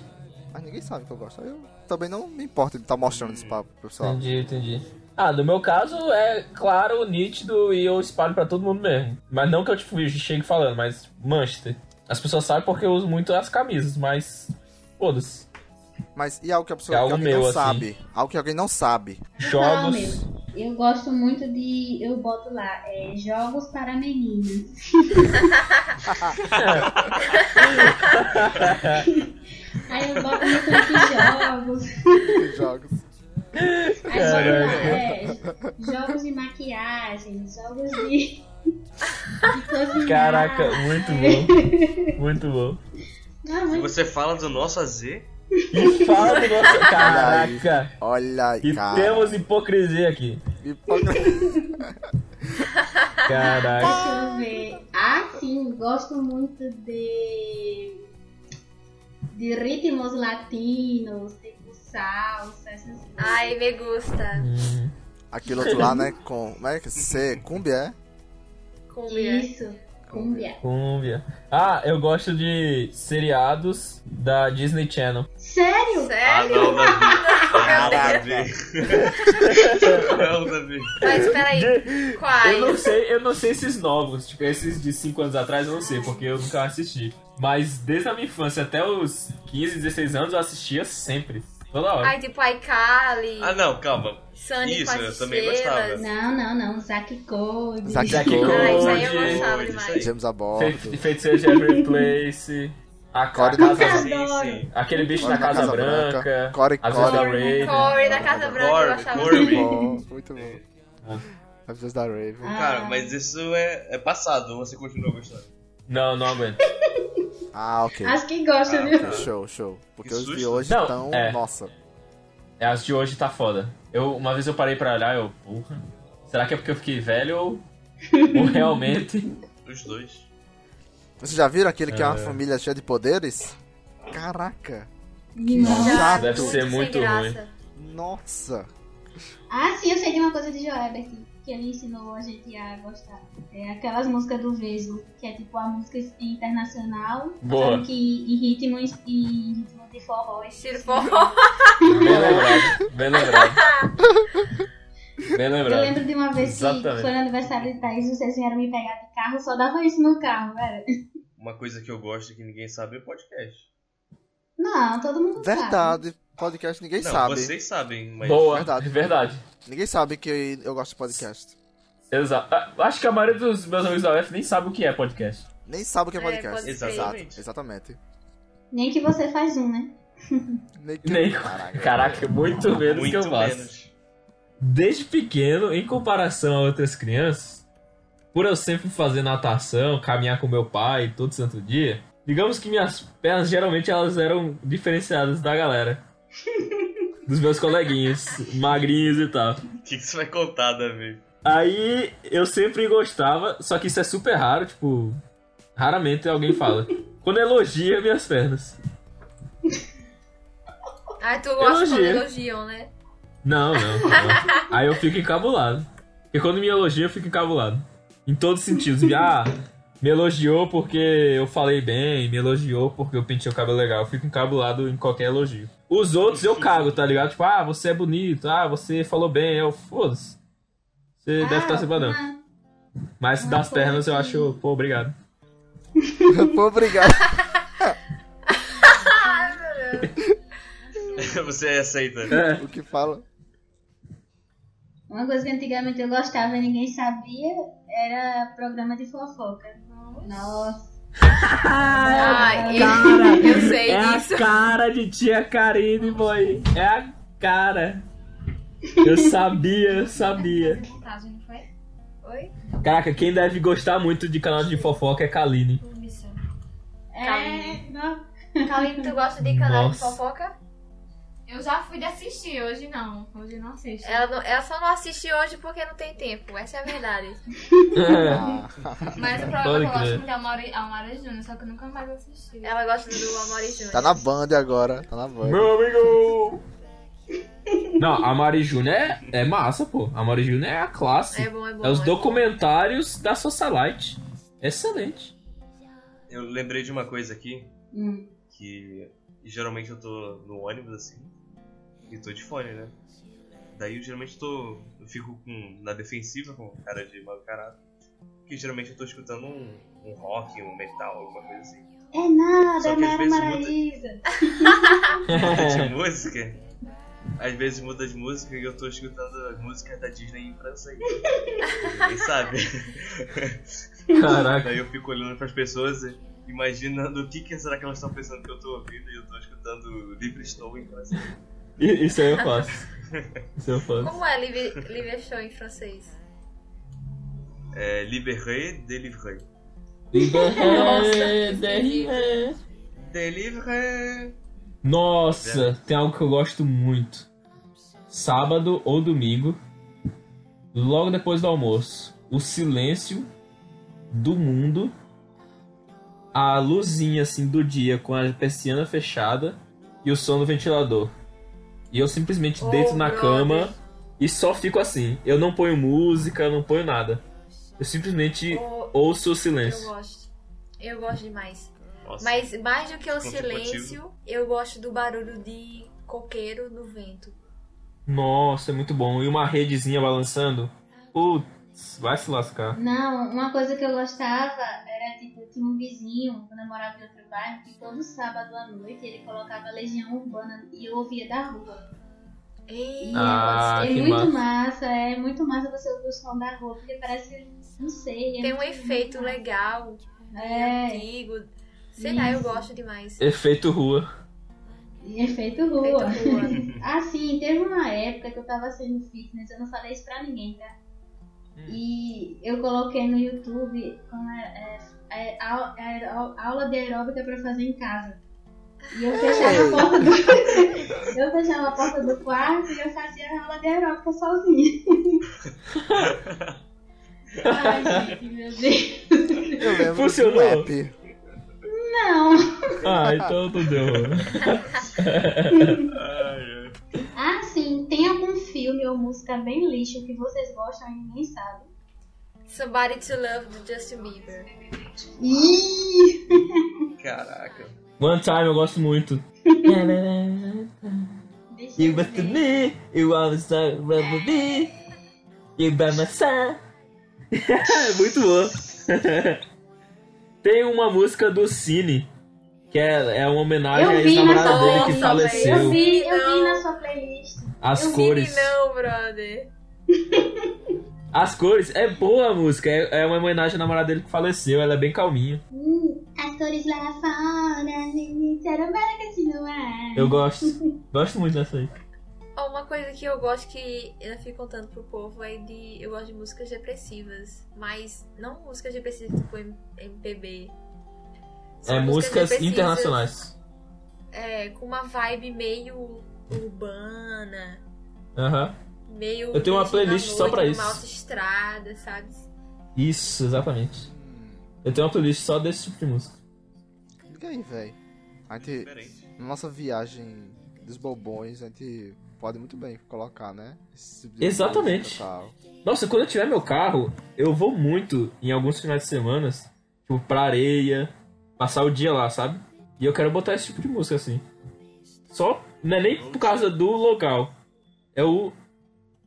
Mas ninguém sabe que eu gosto. Aí Eu também não me importo de estar mostrando esse papo pro pessoal. Entendi, entendi. Ah, no meu caso é claro, nítido e eu espalho pra todo mundo mesmo. Mas não que eu tipo, chegue falando, mas Manchester. As pessoas sabem porque eu uso muito as camisas, mas foda-se. Mas e algo que a pessoa É que algo alguém meu, não assim. sabe? Algo que alguém não sabe. Jogos, Eu gosto muito de. Eu boto lá, é, jogos para meninas. Aí eu boto no clique jogos. Jogos. Aí boto lá, é, jogos de maquiagem, jogos de. Caraca, muito bom. Muito bom. E muito você fala do nosso AZ? E fala do nosso. Caraca! Olha aí, E cara. temos hipocrisia aqui. Hipocrisia. Caraca. Deixa eu ver. Ah, sim, gosto muito de. de ritmos latinos, tipo salsa, essas coisas. Ai, me gusta. Hum. Aquele outro lá, né? Com. Como é que C? Cumbia, é? Cumbia. Isso, cumbia. Cúmbia. Ah, eu gosto de seriados da Disney Channel. Sério? Ah, Sério? não, Davi. Não, Davi. Mas peraí, Eu não quais? sei, eu não sei esses novos, tipo, esses de 5 anos atrás eu não sei, porque eu nunca assisti. Mas desde a minha infância até os 15, 16 anos eu assistia sempre. Toda hora. Ai, tipo iCarly, Ah, não, calma. Sunny Isso, com as eu também estrelas. gostava. Não, não, não. Zack Code. Zack Jack Code. Ah, isso aí eu gostava Code, demais. James a bordo. Fe- Feiticeiro de Every Place. A, casa, da Sim, Adoro. sim. aquele bicho da Casa, Branca. Corey, As vezes da. Raven. Corey da Casa Branca, eu Corey, Corey. muito. Bom, muito bom. Ah. Avisos da Raven. Ah. Cara, mas isso é, é passado, você continua gostando. Não, não aguento. Ah, ok. Acho que gosta, Ah, viu? tá. Show, show. Porque Que os de hoje estão. é. Nossa. É, as de hoje tá foda. Eu, uma vez eu parei pra olhar eu, porra. Será que é porque eu fiquei velho ou, ou realmente? Os dois. Vocês já viram aquele que é uma É. família cheia de poderes? Caraca. Nossa. Deve ser muito graça. Nossa. Ah, sim, eu sei de uma coisa de Joelber que, que ele ensinou a gente a gostar. É aquelas músicas do Vesgo, que é tipo a música internacional, Boa. só que em ritmo, em ritmo de forró. Estilo forró. Bem lembrado, bem lembrado. Bem Eu lembrado. lembro de uma vez que Exatamente. foi no aniversário de Thaís, vocês vieram me pegar de carro, só dava isso no carro, velho. Uma coisa que eu gosto que ninguém sabe é podcast. Não, todo mundo sabe. Verdade. Podcast ninguém não, sabe. vocês sabem, mas. Boa, Verdade. verdade. Ninguém sabe que eu gosto de podcast. Exato. Ah, Acho que a maioria dos meus amigos da UF nem sabe o que é podcast. Nem sabe o que é É, podcast. Exato, Exatamente. exatamente. Nem que você faz um, né? Nem que- Nem. Caraca. Caraca, muito menos que eu Muito faço. menos. Desde pequeno, em comparação a outras crianças, por eu sempre fazer natação, caminhar com meu pai todo santo dia, digamos que minhas pernas geralmente elas eram diferenciadas da galera. Dos meus coleguinhas, magrinhos e tal. O que, que você vai contar, Davi? Aí eu sempre gostava, só que isso é super raro, tipo, raramente alguém fala. Quando elogia minhas pernas. Ai, tu gosta quando Elogio. elogiam, né? Não, não, não. Aí eu fico encabulado. Porque quando me elogia, eu fico encabulado. Em todos os sentidos. Ah, me elogiou porque eu falei bem, me elogiou porque eu pentei o cabelo legal. Eu fico encabulado em qualquer elogio. Os outros eu cago, tá ligado? Tipo, ah, você é bonito, ah, você falou bem. Eu, foda-se. Você deve estar se banando. uma- Mas uma das coisa pernas eu acho, pô, obrigado. Pô, obrigado. você aceita. É, o que fala? Uma coisa que antigamente eu gostava e ninguém sabia era programa de fofoca. Nossa. Ai, eu, cara, eu sei é a cara de tia Karine, boy. É a cara. Eu sabia, eu sabia. Caraca, quem deve gostar muito de canal de fofoca é Kaline. É. Não. Kaline, tu gosta de canal Nossa. de fofoca? Eu já fui de assistir, hoje não. Hoje não assisto. Ela, não- ela só não assiste hoje porque não tem tempo. Essa é a verdade. Mas o Pode programa que eu gosto muito é é Mauri Júnior, só que eu nunca mais assisti. Ela gosta do Amor e Júnior. tá na Band agora. Tá na Band. Meu amigo! Não, a Mari Júnior é, é massa, pô. A Mari Júnior é a classe. É bom, é bom. É os é bom. documentários da Socialite. Excelente. Eu lembrei de uma coisa aqui, Hum. que geralmente eu tô no ônibus assim, e tô de fone, né? Daí eu geralmente tô. Eu fico com, na defensiva com cara de mal carado. Porque geralmente eu tô escutando um, um rock, um metal, alguma coisa assim. É nada, Só é às Mara vezes muda- de música. às vezes muda de música e eu tô escutando as músicas da Disney em francês. Ninguém sabe. Caraca. Daí eu fico olhando pras pessoas e imaginando o que, que será que elas estão pensando que eu tô ouvindo e eu tô escutando Livre Estou em francês. Isso aí eu faço. Isso eu faço. Como é livre, livre show em francês? É Libéré, délivré. Liberé, derrière. Délivré. Nossa, tem algo que eu gosto muito. Sábado ou domingo, logo depois do almoço, o silêncio do mundo, a luzinha assim do dia com a persiana fechada e o som do ventilador. E eu simplesmente Oh, deito na brother. cama e só fico assim. Eu não ponho música, não ponho nada. Eu simplesmente Oh, ouço o Eu silêncio. gosto. Eu gosto demais. Nossa. Mas mais do que o silêncio, eu gosto do barulho de coqueiro no vento. Nossa, é muito bom. E uma redezinha balançando. Putz, vai se lascar. Não, uma coisa que eu gostava era, tipo, tinha um vizinho, quando eu morava em outro bairro, que todo sábado à noite ele colocava Legião Urbana e eu ouvia da rua. E Ah, é que muito massa. massa. é muito massa você ouvir o som da rua, porque parece, não sei. é tem um efeito legal, É, antigo. Sei lá, eu gosto demais. Efeito rua. efeito rua. Efeito rua. Assim, teve uma época que eu tava sendo fitness, eu não falei isso pra ninguém, tá? E eu coloquei no YouTube como é, é, é, é, au- aula de aeróbica pra fazer em casa. E eu fechava a porta do. eu fechava a porta do quarto e eu fazia a aula de aeróbica sozinha. Ai, gente, meu Deus. Eu lembro Funcionou. app. Não. Ah, então não deu. Ai, ai. Ah, sim, tem algum filme ou música bem lixo que vocês gostam e ninguém sabe? Somebody to Love do Justin Bieber. Ih! Caraca. One Time eu gosto muito. You eu but to ver. me, you always love me. You by my side. muito bom. Tem uma música do Cine, que é, é uma homenagem à ex-namorada dele que faleceu. Eu vi, eu vi na sua playlist. As eu cores. Vi não, brother. As cores. É boa a música. É, é uma homenagem à namorada dele que faleceu. Ela é bem calminha. Hum, as cores lá fora, disseram para é. Eu gosto. gosto muito dessa aí. Uma coisa que eu gosto que eu fico contando pro povo é de. Eu gosto de músicas depressivas. Mas não músicas depressivas tipo MPB. São É músicas internacionais. É, com uma vibe meio urbana. Aham. Meio. Eu tenho uma playlist só Noite, pra numa isso. autoestrada, sabe? Isso, exatamente. Eu tenho uma playlist só desse tipo de música. Liga aí, velho. A gente, na nossa viagem dos bobões, a gente pode muito bem colocar, né? Esse tipo Exatamente. Nossa, quando eu tiver meu carro, eu vou muito em alguns finais de semana, tipo, pra areia, passar o dia lá, sabe? E eu quero botar esse tipo de música assim. Só, não é nem por causa do local. É o,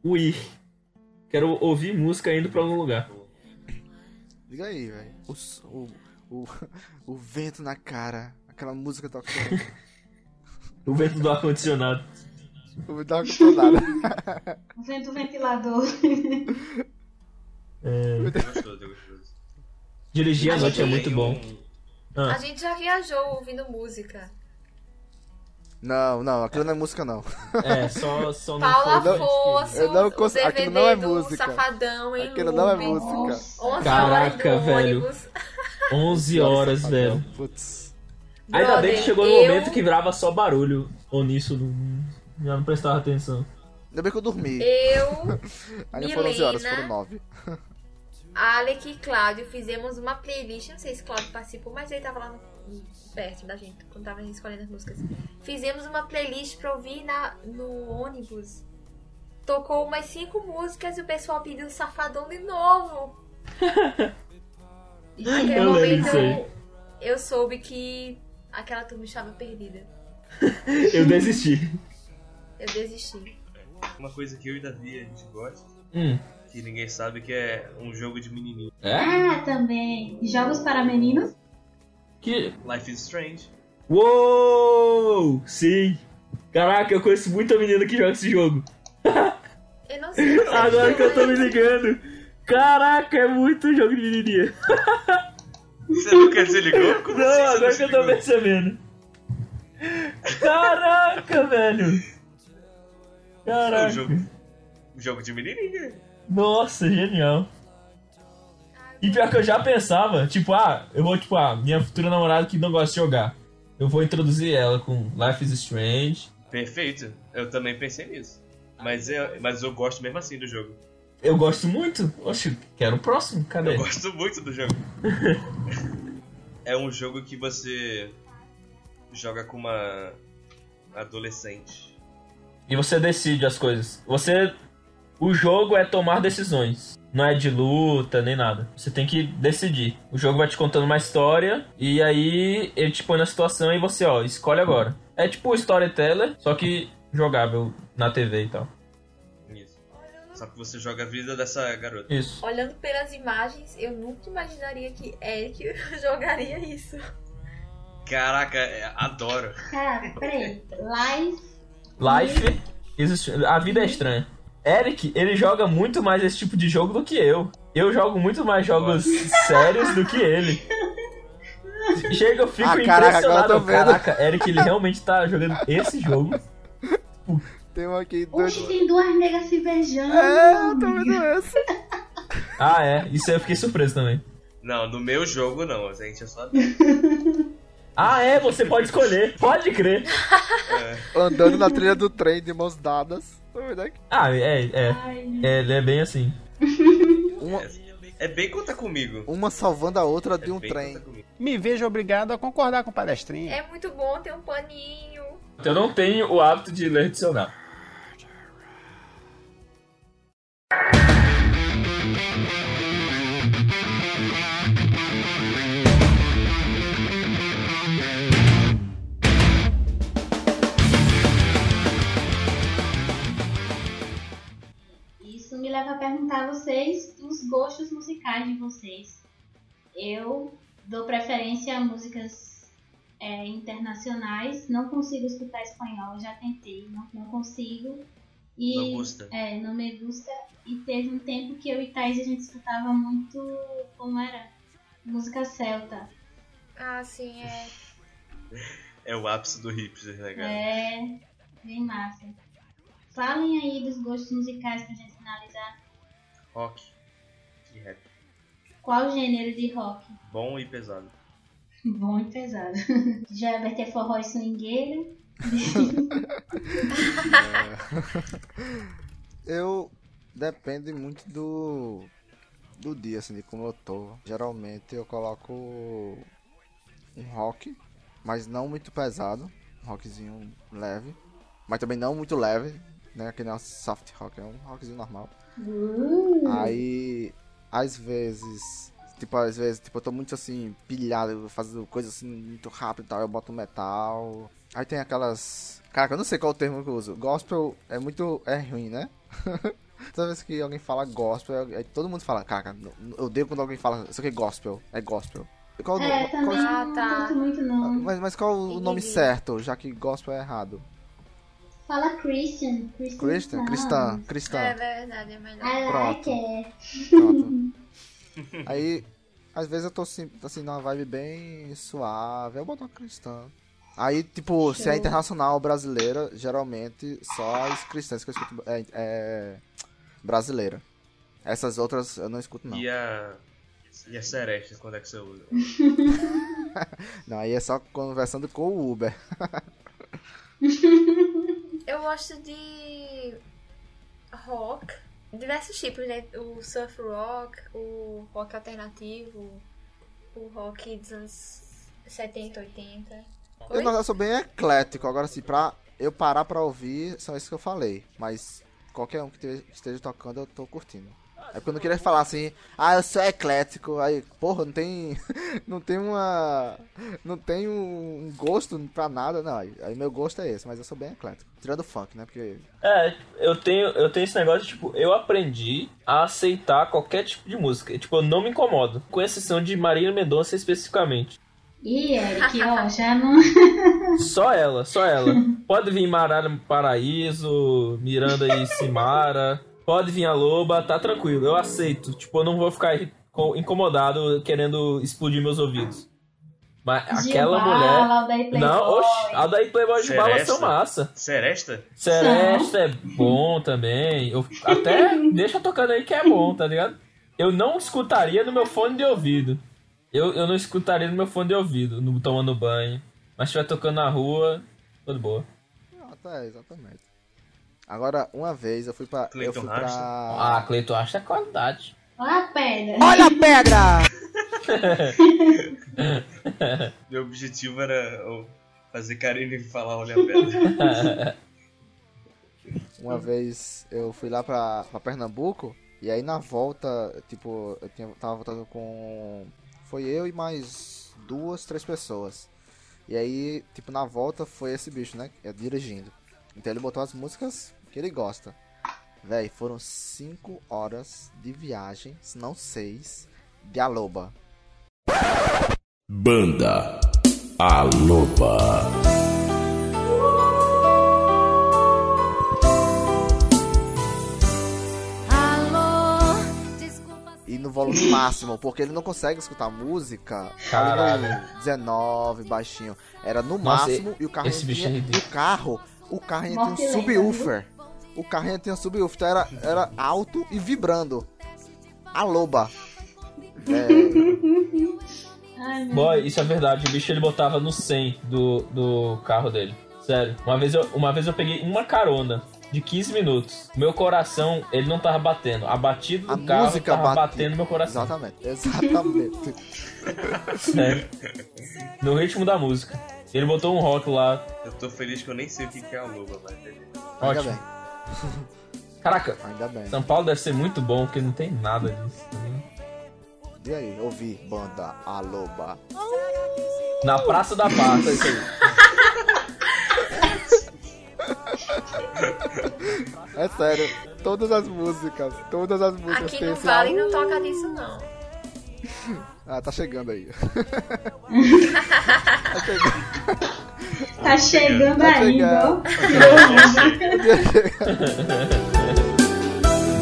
o ir. Quero ouvir música indo pra algum lugar. Liga aí, velho. O, o, o, vento na cara. Aquela música tocando. O vento do ar-condicionado. o vento na nada. O vento ventilador. É, É dirigir à A noite é muito bom. A Ah, gente já viajou ouvindo música. Não, não, aquilo não é música não. é, só, só não Paula foi- Afonso, eu não o cons- DVD aquilo não é do música. Safadão em Aquilo não é música. 11 Caraca, horas velho. ônibus. 11 horas, Safadão. velho. Putz. Ainda bem que chegou no eu- momento que virava só barulho. Ou nisso, não, já não prestava atenção. Ainda bem que eu dormi. Eu, Aí não foram 11 horas, foram 9. Alec e Cláudio fizemos uma playlist. Não sei se Cláudio participou, mas ele tava lá no- perto da gente, quando tava escolhendo as músicas. Fizemos uma playlist pra ouvir na, no ônibus. Tocou umas cinco músicas e o pessoal pediu Safadão de novo. Naquele Eu momento eu, eu soube que aquela turma estava perdida. Eu desisti. Eu desisti. Uma coisa que eu e Davi a gente gosta, Hum. Que ninguém sabe, que é um jogo de menininho. É? Ah, também. Jogos para meninos? Que. Life is Strange. Uou! Sim! Caraca, eu conheço muita menina que joga esse jogo. Eu não sei. Agora que eu tô me ligando. Caraca, é muito jogo de menininha. Você nunca desligou? Como Não, assim agora que eu tô percebendo. Caraca, velho. É um Caraca. jogo, um jogo de menininha. Nossa, genial. E pior que eu já pensava, tipo, ah, eu vou, tipo, ah, minha futura namorada que não gosta de jogar. Eu vou introduzir ela com Life is Strange. Perfeito. Eu também pensei nisso. Mas eu, mas eu gosto mesmo assim do jogo. Eu gosto muito. Oxe, quero o próximo, cadê? Eu gosto muito do jogo. é um jogo que você joga com uma adolescente. E você decide as coisas. Você. O jogo é tomar decisões. Não é de luta nem nada. Você tem que decidir. O jogo vai te contando uma história. E aí ele te põe na situação e você, ó, escolhe agora. É tipo o storyteller, só que jogável na TV e tal. Isso. Só que você joga a vida dessa garota. Isso. Olhando pelas imagens, eu nunca imaginaria que Eric jogaria isso. Caraca, é- adoro. Cara, peraí. Life is Strange. A vida é estranha. Eric, ele joga muito mais esse tipo de jogo do que eu. Eu jogo muito mais jogos sérios do que ele. Chega, eu fico Ah, caraca, agora eu impressionado. tô vendo. Caraca, Eric, ele realmente tá jogando esse jogo. Tem um aqui doido. Oxe, tem duas negas se beijando. É, eu tô vendo essa. Ah, é. Isso aí eu fiquei surpreso também. Não, no meu jogo não, gente, é só. Ah, é, você pode escolher. Pode crer. Andando na trilha do trem de mãos dadas. Vendo aqui. Ah, é, é. É, ele é bem assim. Uma, É bem conta comigo. uma salvando a outra de É um trem. Me vejo obrigado a concordar com o palestrinha. É muito bom ter um paninho. Eu não tenho o hábito de ler dicionário. Isso me leva a perguntar a vocês os gostos musicais de vocês. Eu dou preferência a músicas é, internacionais. Não consigo escutar espanhol, já tentei, não, não consigo. E, Não gusta. É, não me gusta. E teve um tempo que eu e Thaís a gente escutava muito. Como era? Música celta. Ah, sim, é. É o ápice do hipster, né, cara? É, bem massa. Falem aí dos gostos musicais pra gente finalizar. Rock e rap. Qual gênero de rock? Bom e pesado. Bom e pesado. Gilbert é forró e swingueiro. Eu depende muito do do dia, assim, de como eu tô. Geralmente eu coloco um rock, mas não muito pesado, um rockzinho leve, mas também não muito leve, né? Que não é um soft rock, é um rockzinho normal. Uh, Aí, às vezes, tipo, às vezes, tipo, eu tô muito assim, pilhado, fazendo coisas assim muito rápido e tal, eu boto metal. Aí tem aquelas. Cara, eu não sei qual o termo que eu uso. Gospel é muito. é ruim, né? Toda vez que alguém fala gospel, aí todo mundo fala, cara, eu odeio quando alguém fala, isso aqui é gospel, é gospel. Qual, é, qual- também Ah, não tá. curto muito não. mas, mas qual o nome Entendi. certo, já que gospel é errado? Fala Christian. Christian. Cristã? Cristã, cristã. É verdade, é melhor. I Pronto. Pronto. Aí, às vezes eu tô assim, assim numa vibe bem suave, eu boto uma cristã. Aí, tipo, se é Show. internacional brasileira, geralmente só as cristãs que eu escuto é, é brasileira. Essas outras eu não escuto, não. E a. E a Sereste, quando é que você usa? Não, aí é só conversando com o Uber. Eu gosto de rock, diversos tipos, né? O surf rock, o rock alternativo, o rock dos anos 70, 80. Eu, não, eu sou bem eclético, agora assim, pra eu parar pra ouvir, são esses que eu falei. Mas qualquer um que te- esteja tocando, eu tô curtindo. É porque eu não queria falar assim, ah, eu sou eclético, aí, porra, não tem. não tem uma. Não tem um gosto pra nada, não. Aí, aí meu gosto é esse, mas eu sou bem eclético. Tirando o funk, né? Porque. É, eu tenho, eu tenho esse negócio, tipo, eu aprendi a aceitar qualquer tipo de música. Tipo, eu não me incomodo. Com exceção de Marília Mendonça especificamente. Ih, Eric, ó, já não. Só ela, só ela. Pode vir Marara Paraíso, Miranda e Simara. Pode vir a Loba, tá tranquilo, eu aceito. Tipo, eu não vou ficar co- incomodado querendo explodir meus ouvidos. Mas De aquela bala, mulher. Aldair Playboy. Não, oxe, a daí Playboy de bala Seresta? são massa. Seresta? Seresta é bom também. Eu até deixa tocando aí que é bom, tá ligado? Eu não escutaria no meu fone de ouvido. Eu, eu não escutaria no meu fone de ouvido, no, tomando banho. Mas se estiver tocando na rua, tudo boa. Ah, tá, exatamente. Agora, uma vez eu fui pra. eu Cleiton fui Rasta? pra. Ah, Cleiton acha qualidade. Olha a pedra. Olha a pedra! Meu objetivo era fazer Karine falar olha a pedra. Uma vez eu fui lá pra, pra Pernambuco e aí na volta, tipo, eu tinha, tava voltando com. Foi eu e mais duas, três pessoas. E aí, tipo, na volta foi esse bicho, né? é, Dirigindo. Então ele botou as músicas que ele gosta. Véi, foram cinco horas de viagem, se não seis, de Aloba. Banda A Loba. Alô, desculpa. E no volume máximo, porque ele não consegue escutar música no 19, baixinho. Era no Nossa, máximo e o carro esse bicho tinha, é e ridículo. o carro, o carro tinha um subwoofer. O carro ainda tinha subwoofer, então era, era alto e vibrando. A loba. É, Boy, isso é verdade. O bicho ele botava no 100 do, do carro dele. Sério. Uma vez, eu, uma vez eu peguei uma carona de 15 minutos. Meu coração, ele não tava batendo. A batida do a carro música tava bate- batendo meu coração. Exatamente, exatamente. Sério. No ritmo da música. Ele botou um rock lá. Eu tô feliz que eu nem sei o que é a loba, mas. Ainda Ótimo. Caraca, ainda bem. São Paulo deve ser muito bom, porque não tem nada disso. né? E aí, ouvi banda A Loba. Na Praça da Paz. É isso aí. É sério, todas as músicas, todas as músicas Aqui no Vale não toca disso, não. Ah, tá chegando aí. Tá chegando Tá ainda, ó.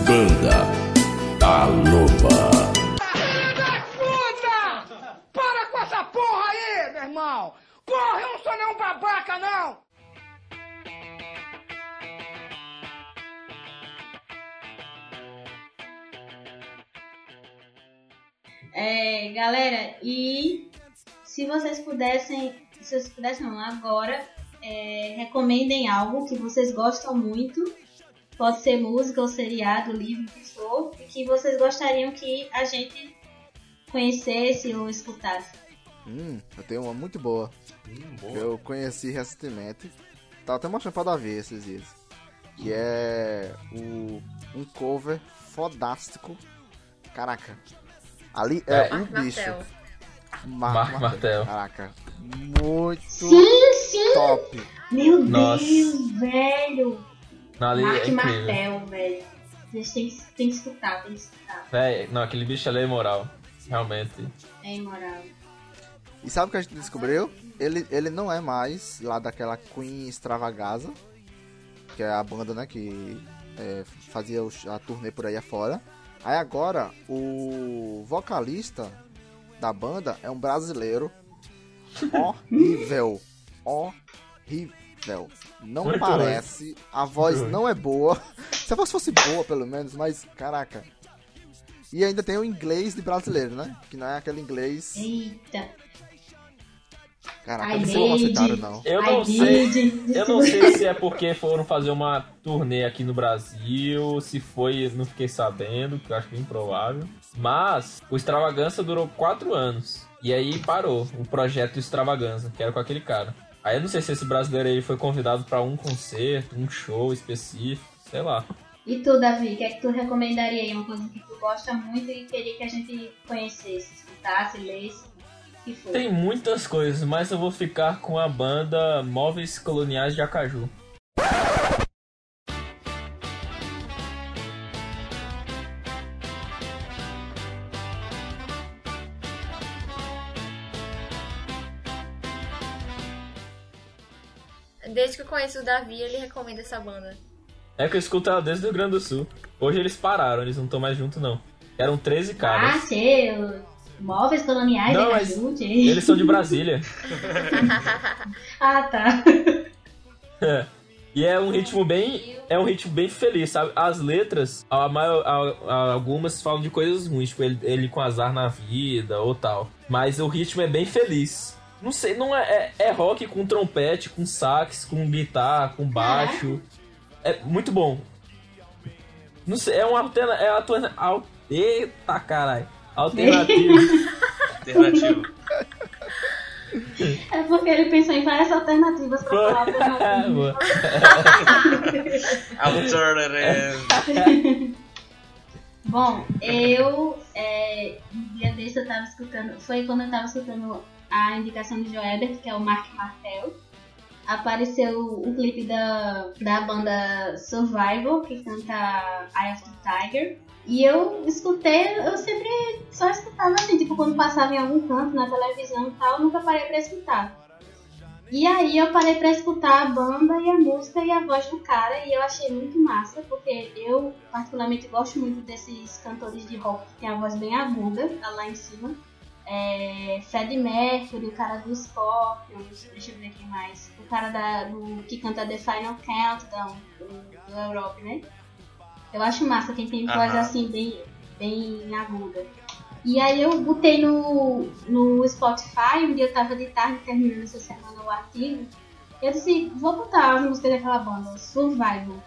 Banda A Loba. Puta! Para com essa porra aí, meu irmão! Porra, eu não sou nenhum babaca, não! É, galera, e se vocês pudessem, se vocês pudessem não, agora, é, recomendem algo que vocês gostam muito, pode ser música ou seriado, livro, o que for, e que vocês gostariam que a gente conhecesse ou escutasse. Hum, eu tenho uma muito boa. Hum, boa. Eu conheci recentemente. Tava até mostrando pra Davi esses dias. Que é o, um cover fodástico. Caraca. Ali é, É. um bicho. Mar- Marco Martel. Caraca. Muito Sim, sim! top. Meu Nossa. Deus, velho! Não, ali Mark é incrível. Martel, velho. Vocês têm, que- têm que escutar, tem que escutar. Não, aquele bicho ali é moral. Realmente. É imoral. E sabe o que a gente descobriu? Ele, ele não é mais lá daquela Queen Extravagasa, que é a banda, né, que é, fazia a turnê por aí afora. Aí agora, o vocalista da banda é um brasileiro horrível. Horrível. Não Muito parece, a voz ruim. não é boa. Se a voz fosse boa, pelo menos, mas caraca. E ainda tem o inglês de brasileiro, né? Que não é aquele inglês Eita. Caraca, não não. Eu não sei. Eu não sei se é porque foram fazer uma turnê aqui no Brasil, se foi, não fiquei sabendo, que eu acho que é improvável. Mas o Extravagança durou quatro anos. E aí parou o projeto Extravaganza, que era com aquele cara. Aí eu não sei se esse brasileiro aí foi convidado pra um concerto, um show específico, sei lá. E tu, Davi, o que é que tu recomendaria aí? Uma coisa que tu gosta muito e queria que a gente conhecesse, escutasse, lesse. Tem muitas coisas, mas eu vou ficar com a banda Móveis Coloniais de Acaju. Desde que eu conheço o Davi, ele recomenda essa banda. É que eu escuto ela desde o Rio Grande do Sul. Hoje eles pararam, eles não estão mais juntos, não. Eram 13 Ah, caras. sei, os móveis coloniais Não, mas Jude. Eles são de Brasília. Ah, tá. É. E é um ritmo bem. É um ritmo bem feliz, sabe? As letras, a a- a- algumas falam de coisas ruins, tipo ele, ele com azar na vida ou tal. Mas o ritmo é bem feliz. Não sei, não é, é, é rock com trompete, com sax, com guitarra, com baixo. É muito bom. Não sei, é uma alterna, é alterna, al, eita caralho. Alternativa. Alternativo. É porque ele pensou em várias alternativas pra falar alternativa. Boa. Alternative. Bom, eu é, um dia desse eu tava escutando, foi quando eu tava escutando a indicação de Joebert, que é o Mark Martel. Apareceu o clipe da, da banda Survival, que canta Eye of the Tiger. E eu escutei, eu sempre só escutava assim, tipo, quando passava em algum canto, na televisão e tal, nunca parei pra escutar. E aí eu parei pra escutar a banda e a música e a voz do cara e eu achei muito massa, porque eu particularmente gosto muito desses cantores de rock que tem a voz bem aguda, lá em cima. É, Freddie Mercury, o cara do Scorpions, deixa eu ver quem mais. O cara da, do, que canta The Final Countdown, do, do Europe, né? Eu acho massa quem tem voz Aham. assim, bem, bem aguda. E aí eu botei no, no Spotify, um dia eu tava de tarde terminando essa semana o artigo. Eu disse, vou botar as músicas daquela banda, Survival.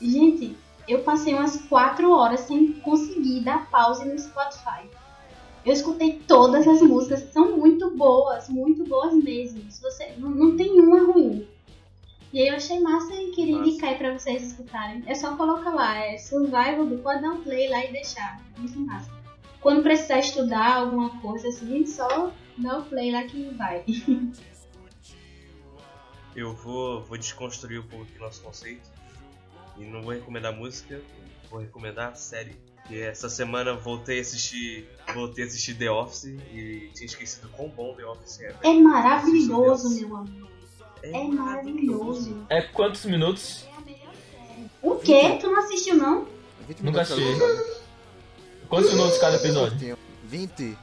Gente, eu passei umas 4 horas sem conseguir dar pause no Spotify. Eu escutei todas as músicas, são muito boas, muito boas mesmo. Se você, não, não tem uma ruim. E aí eu achei massa e queria Massa. indicar aí pra vocês escutarem. É só colocar lá, é Survival do pode dar um play lá e deixar. Muito massa. Quando precisar estudar alguma coisa assim, só dá o play lá que vai. Eu vou, vou desconstruir um pouco aqui o nosso conceito. E não vou recomendar música, vou recomendar série. Porque essa semana eu voltei a assistir. Voltei a assistir The Office e tinha esquecido quão bom The Office é. É maravilhoso, meu amor. É maravilhoso. É quantos minutos? O quê? Tu não assistiu não? 20 Nunca assisti. Quantos minutos cada episódio? 20.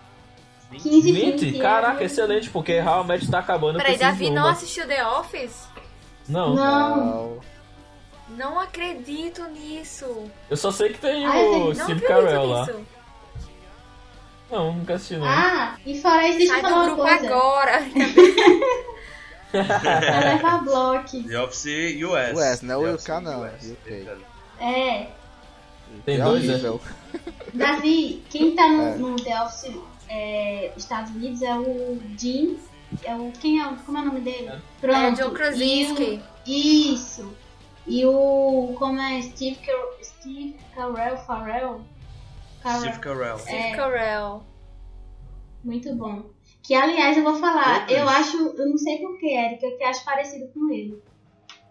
15, 20? 20. Caraca, excelente, porque Met tá acabando. Peraí, Davi não assistiu The Office? Não, Não. Não acredito nisso. eu só sei que tem Ai, o Não Steve Carell lá. Não, nunca assisti não. Ah, e fora isso, deixa eu Sai do falar uma grupo coisa. agora. Vai levar bloco. The Office US. US, não é o UK não, UK. É, Tem É dois, né? horrível. Davi, quem tá no, É. no The Office é, Estados Unidos é o Jim. É o. Quem é o. Como é o nome dele? Pronto. É, John Krasinski. O- isso. E o. Como é? Steve, Car Steve Carell Farrell? Carell. Steve Carell. É. Steve Carell. Muito bom. Que aliás eu vou falar, eu acho, eu não sei porquê, Erika, eu te acho parecido com ele.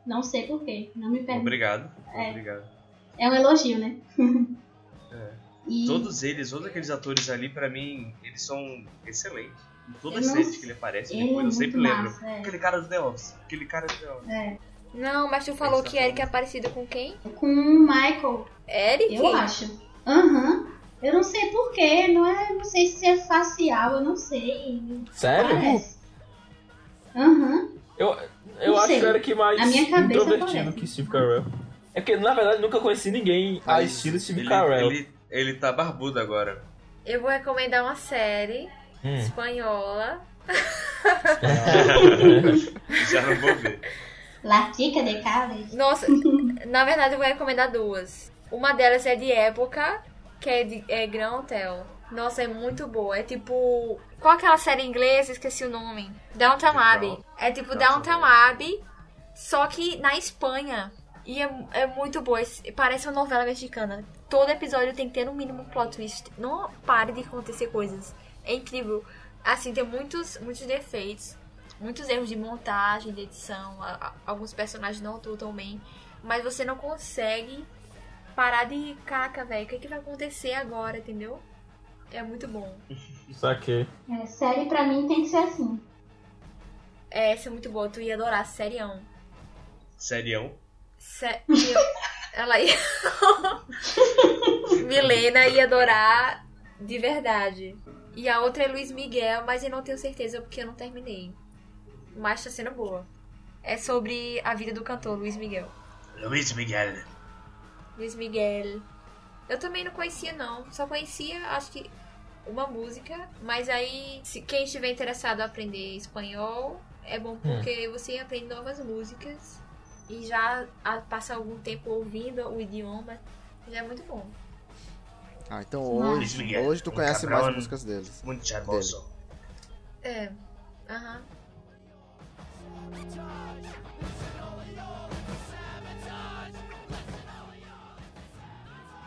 Não sei porquê, não me pergunte. Obrigado. É. Obrigado. É um elogio, né? É. E Todos eles, todos aqueles atores ali, pra mim, eles são excelentes. Em todas as não séries que ele aparece, ele é depois eu sempre muito lembro. massa, é. Aquele cara do The Office. Aquele cara do The Office. é, Não, mas tu falou que Eric é parecido com quem? com o Michael, Eric? eu acho. Aham. Eu não sei porquê, não é, não sei se é facial, eu não sei. Sério? Aham. Eu, eu Não acho sei. que era que mais Na minha cabeça introvertido que Steve Carell. É que, na verdade, nunca conheci ninguém a Mas estilo Steve Ele, Carell. ele, ele tá barbudo agora. Eu vou recomendar uma série Hum. espanhola. Já não vou ver. La Chica de Cales. Nossa, na verdade eu vou recomendar duas. Uma delas é de época, que é de é Grand Hotel. Nossa, é muito boa. É tipo. Qual aquela série inglesa? Esqueci o nome. Downtown Tipo, Abbey. É tipo Downton Downtown Abbey, só que na Espanha. E é, é muito boa. Parece uma novela mexicana. Todo episódio tem que ter no mínimo um plot twist. Não pare de acontecer coisas. É incrível. Assim, tem muitos, muitos defeitos. Muitos erros de montagem, de edição. a- a- alguns personagens não atuam tão bem. Mas você não consegue parar de caca, velho. O que, que vai acontecer agora, entendeu? É muito bom. Saquei. É, série pra mim tem que ser assim. É, essa é muito boa. Tu ia adorar, serião. Serião. Sé- Ela ia. Milena ia adorar de verdade. E a outra é Luiz Miguel, mas eu não tenho certeza porque eu não terminei. Mas tá sendo boa. É sobre a vida do cantor Luiz Miguel. Luiz Miguel. Luiz Miguel. Eu também não conhecia não, só conhecia acho que uma música, mas aí se quem estiver interessado em aprender espanhol, é bom porque você aprende novas músicas e já passa algum tempo ouvindo o idioma, já é muito bom. Ah, então hoje, Miguel, hoje tu conhece mais músicas deles. Muito charmoso. É. Aham.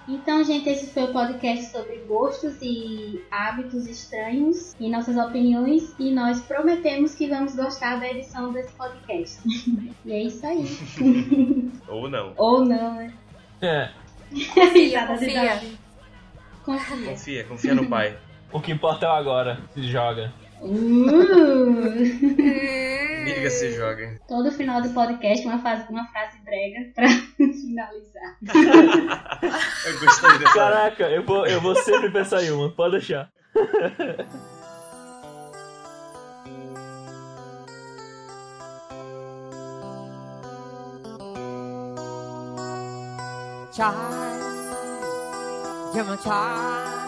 Então, gente, esse foi o podcast sobre gostos e hábitos estranhos e nossas opiniões. E nós prometemos que vamos gostar da edição desse podcast. e é isso aí. Ou não. Ou não, né? É. Confia, de confia. Confia. Confia, confia no pai. O que importa é o agora. Se joga. Uh! Se joga. Todo final do podcast, uma, fase, uma frase brega pra finalizar. Eu gostei dessa. Caraca, eu vou, eu vou sempre pensar em uma. Pode deixar. trai Give me trai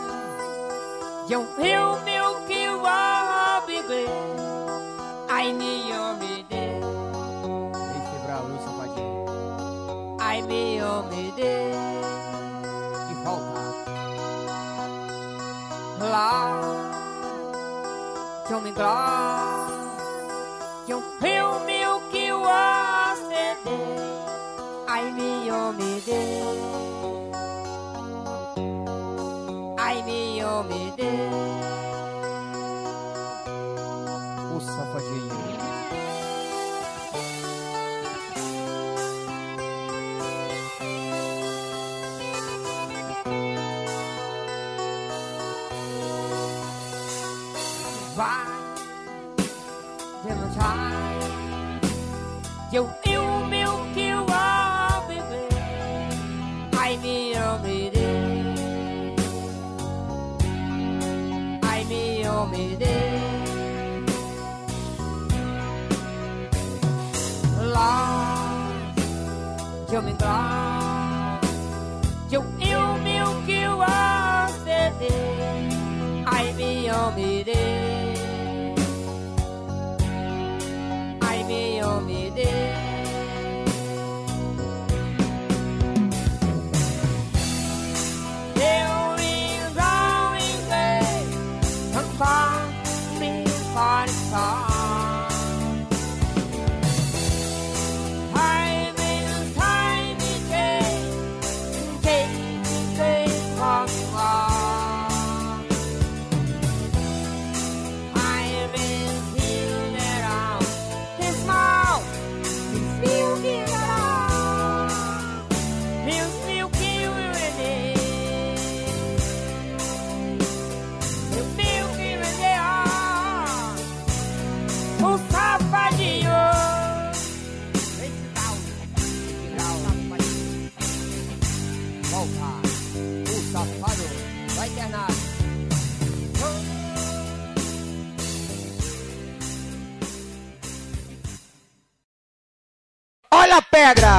Dùng hiếu miêu kêu a bebê Ai me ame de. Esse bravo, safadinho Ai me ame de. De volta. Lá. Dùng me glá Dùng hiếu miêu kêu a bebê Ai me ame de. Ai me ame pedra!